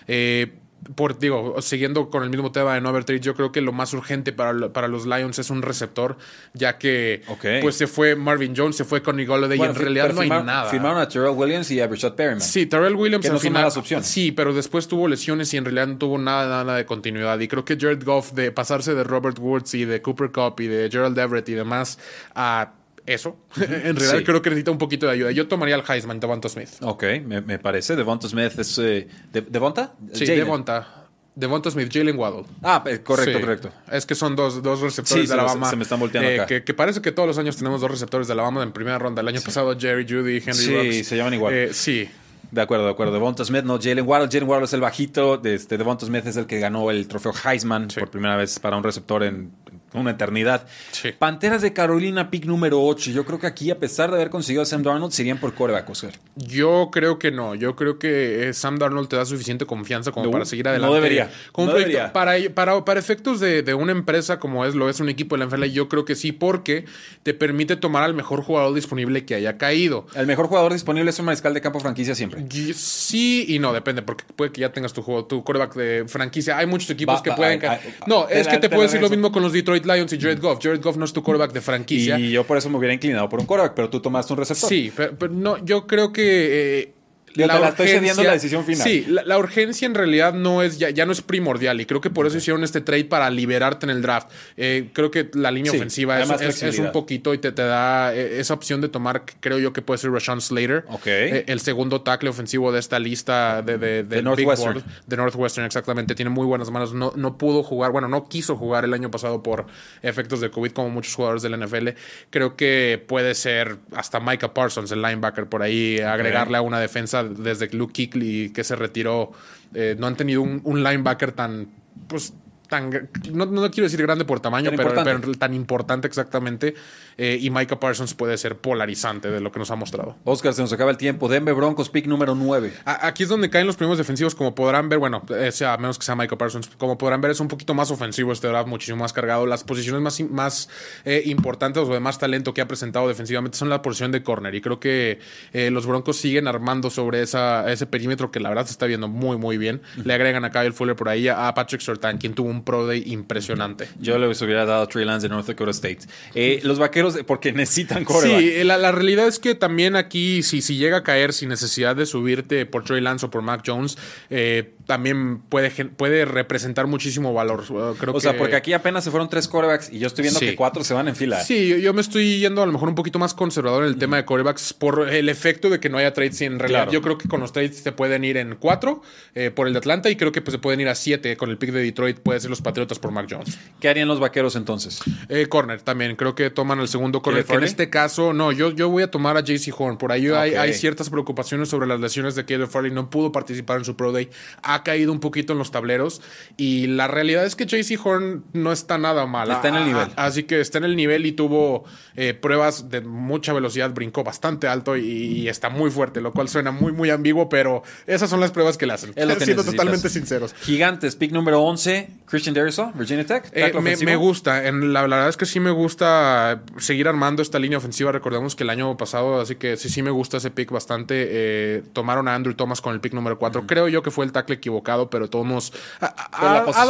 Eh, por, digo, siguiendo con el mismo tema de no haber trade, yo creo que lo más urgente para, para los Lions es un receptor, ya que pues se fue Marvin Jones, se fue Connie Golladay Bueno, y en realidad no hay nada. Firmaron a Terrell Williams y a Rashad Perryman. Sí, Terrell Williams Que no final. malas opciones. Sí, pero después tuvo lesiones y en realidad no tuvo nada, nada de continuidad. Y creo que Jared Goff, de pasarse de Robert Woods y de Cooper Cup y de Gerald Everett y demás a eso, en realidad Sí. creo que necesita un poquito de ayuda. Yo tomaría al Heisman, Devonta Smith. Ok, me, me parece. Devonta Smith es... eh, ¿De- ¿Devonta? Sí, Jalen. Devonta. Devonta Smith, Jalen Waddle. Ah, correcto, Sí. correcto. Es que son dos, dos receptores Sí, de Alabama. se me están volteando eh, acá. Que, que parece que todos los años tenemos dos receptores de Alabama en primera ronda. El año pasado Jerry Judy, Henry Sí, se llaman igual. Eh, sí. De acuerdo, de acuerdo. Devonta Smith, no Jalen Waddle. Jalen Waddle es el bajito. de Este, Devonta Smith es el que ganó el trofeo Heisman por primera vez para un receptor en una eternidad. Sí. Panteras de Carolina, pick número 8. Yo creo que aquí, a pesar de haber conseguido a Sam Darnold, serían por coreback, Oscar. Yo creo que no. Yo creo que eh, Sam Darnold te da suficiente confianza como No, para seguir no adelante. debería. Como No un proyecto- debería. Para, para, para efectos de, de una empresa como es, lo es un equipo de la NFL, yo creo que sí, porque te permite tomar al mejor jugador disponible que haya caído. El mejor jugador disponible es un mariscal de campo franquicia siempre. Y- Sí y no, depende, porque puede que ya tengas tu juego, tu quarterback de franquicia. Hay muchos equipos Va, que va, pueden. ay, ca- ay, no, es que te te puedo decir lo mismo con los Detroit Lions y Jared Goff. Jared Goff no es tu quarterback de franquicia. Y yo por eso me hubiera inclinado por un coreback, pero tú tomaste un receptor. Sí, pero, pero no, yo creo que. eh, Yo te la estoy cediendo la decisión final. Sí, la, la urgencia en realidad no es ya, ya no es primordial y creo que por eso hicieron este trade para liberarte en el draft. Eh, creo que la línea Sí, ofensiva es, un poquito y te, te da eh, esa opción de tomar, creo yo que puede ser Rashawn Slater, Ok. Eh, el segundo tackle ofensivo de esta lista de, de, Big Northwestern. Board, de Northwestern, exactamente. Tiene muy buenas manos. No, no pudo jugar, bueno, no quiso jugar el año pasado por efectos de COVID, como muchos jugadores del NFL. Creo que puede ser hasta Micah Parsons, el linebacker, por ahí, agregarle a una defensa desde Luke Kuechly, que se retiró. Eh, no han tenido un, un linebacker tan, pues, tan, no, no quiero decir grande por tamaño, Tan pero, tan importante exactamente. Eh, y Micah Parsons puede ser polarizante de lo que nos ha mostrado. Oscar, se nos acaba el tiempo. Denver Broncos, pick número 9. A- Aquí es donde caen los primeros defensivos, como podrán ver, bueno, eh, sea, a menos que sea Michael Parsons, como podrán ver es un poquito más ofensivo este draft, muchísimo más cargado. Las posiciones más, más eh, importantes o de más talento que ha presentado defensivamente son la posición de corner y creo que eh, los Broncos siguen armando sobre esa, ese perímetro que la verdad se está viendo muy, muy bien. Le agregan a Kyle Fuller por ahí, a Patrick Surtain, quien tuvo un pro day impresionante. Yo le hubiera dado a Trey Lance de North Dakota State. Eh, los vaqueros, porque necesitan coreback. Sí, eh, la, la realidad es que también aquí, si, si llega a caer sin necesidad de subirte por Trey Lance o por Mac Jones, eh, también puede, puede representar muchísimo valor. Uh, Creo o sea, que- porque aquí apenas se fueron tres corebacks y yo estoy viendo Sí. que cuatro se van en fila. Sí, yo, yo me estoy yendo a lo mejor un poquito más conservador en el tema de corebacks por el efecto de que no haya trades. En realidad, Claro. yo creo que con los trades se pueden ir en cuatro eh, por el de Atlanta y creo que pues, se pueden ir a siete con el pick de Detroit. Puede ser los Patriotas por Mac Jones. ¿Qué harían los vaqueros entonces? Eh, corner también, creo que toman el segundo corner. ¿Caleb Que en este caso, no, yo, yo voy a tomar a JC Horn. Por ahí hay, ciertas preocupaciones sobre las lesiones de Caleb Farley. No pudo participar en su Pro Day. Ha caído un poquito en los tableros. Y la realidad es que JC Horn no está nada mal. Está en el Ah, nivel. ah, Así que está en el nivel y tuvo eh, pruebas de mucha velocidad. Brincó bastante alto y, y está muy fuerte, lo cual suena muy, muy ambiguo. Pero esas son las pruebas que le hacen. Es lo que Siendo necesitas. totalmente sinceros. Gigantes, pick número 11, Christian Darrisaw, Virginia Tech. Eh, me, gusta, en la, la verdad es que sí me gusta seguir armando esta línea ofensiva. Recordemos que el año pasado, así que sí, sí me gusta ese pick bastante. Eh, tomaron a Andrew Thomas con el pick número 4. Creo yo que fue el tackle equivocado, pero todos nos- ha, ha-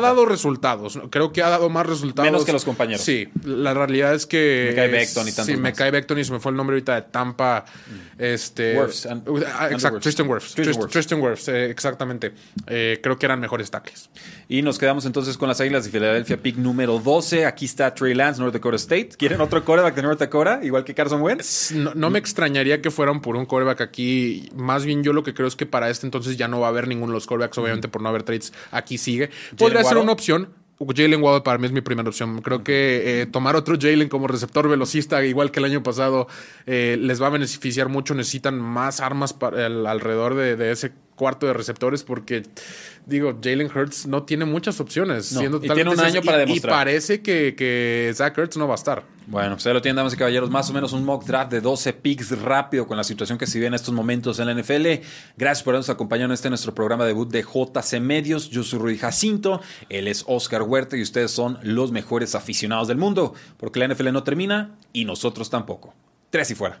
dado ha resultados. Creo que ha dado más resultados. Menos que los compañeros. Sí, la realidad es que. Mekhi Becton y tantos Sí, más. Mekhi Becton y se me fue el nombre ahorita de Tampa. Este. Wirfs, and- ah, exacto. Tristan Wirfs. Tristan Wirfs. Eh, exactamente. Eh, creo que eran mejores tackles. Y nos quedamos entonces con las Águilas de Filadelfia, pick número 12. Aquí está Trey Lance, North Dakota State. ¿Quieren otro coreback de North Dakota? Igual que Carson Wentz. No, no me extrañaría que fueran por un coreback aquí. Más bien, yo lo que creo es que para este entonces ya no va a haber ninguno de los corebacks, obviamente por no haber trades. Aquí sigue. Podría ser una opción. Jalen Waddle para mí es mi primera opción. Creo que eh, tomar otro Jalen como receptor velocista, igual que el año pasado, eh, les va a beneficiar mucho. Necesitan más armas para el- alrededor de, de ese cuarto de receptores porque, digo, Jalen Hurts no tiene muchas opciones. No, siendo y tiene un año para y- demostrar. Y parece que, que Zach Ertz no va a estar. Bueno, ahí lo tienen, damas y caballeros. Más o menos un mock draft de 12 picks rápido con la situación que se vive en estos momentos en la NFL. Gracias por habernos acompañado en este nuestro programa debut de JC Medios. Yo soy Rudy Jacinto, él es Oscar Huerta y ustedes son los mejores aficionados del mundo. Porque la NFL no termina y nosotros tampoco. Tres y fuera.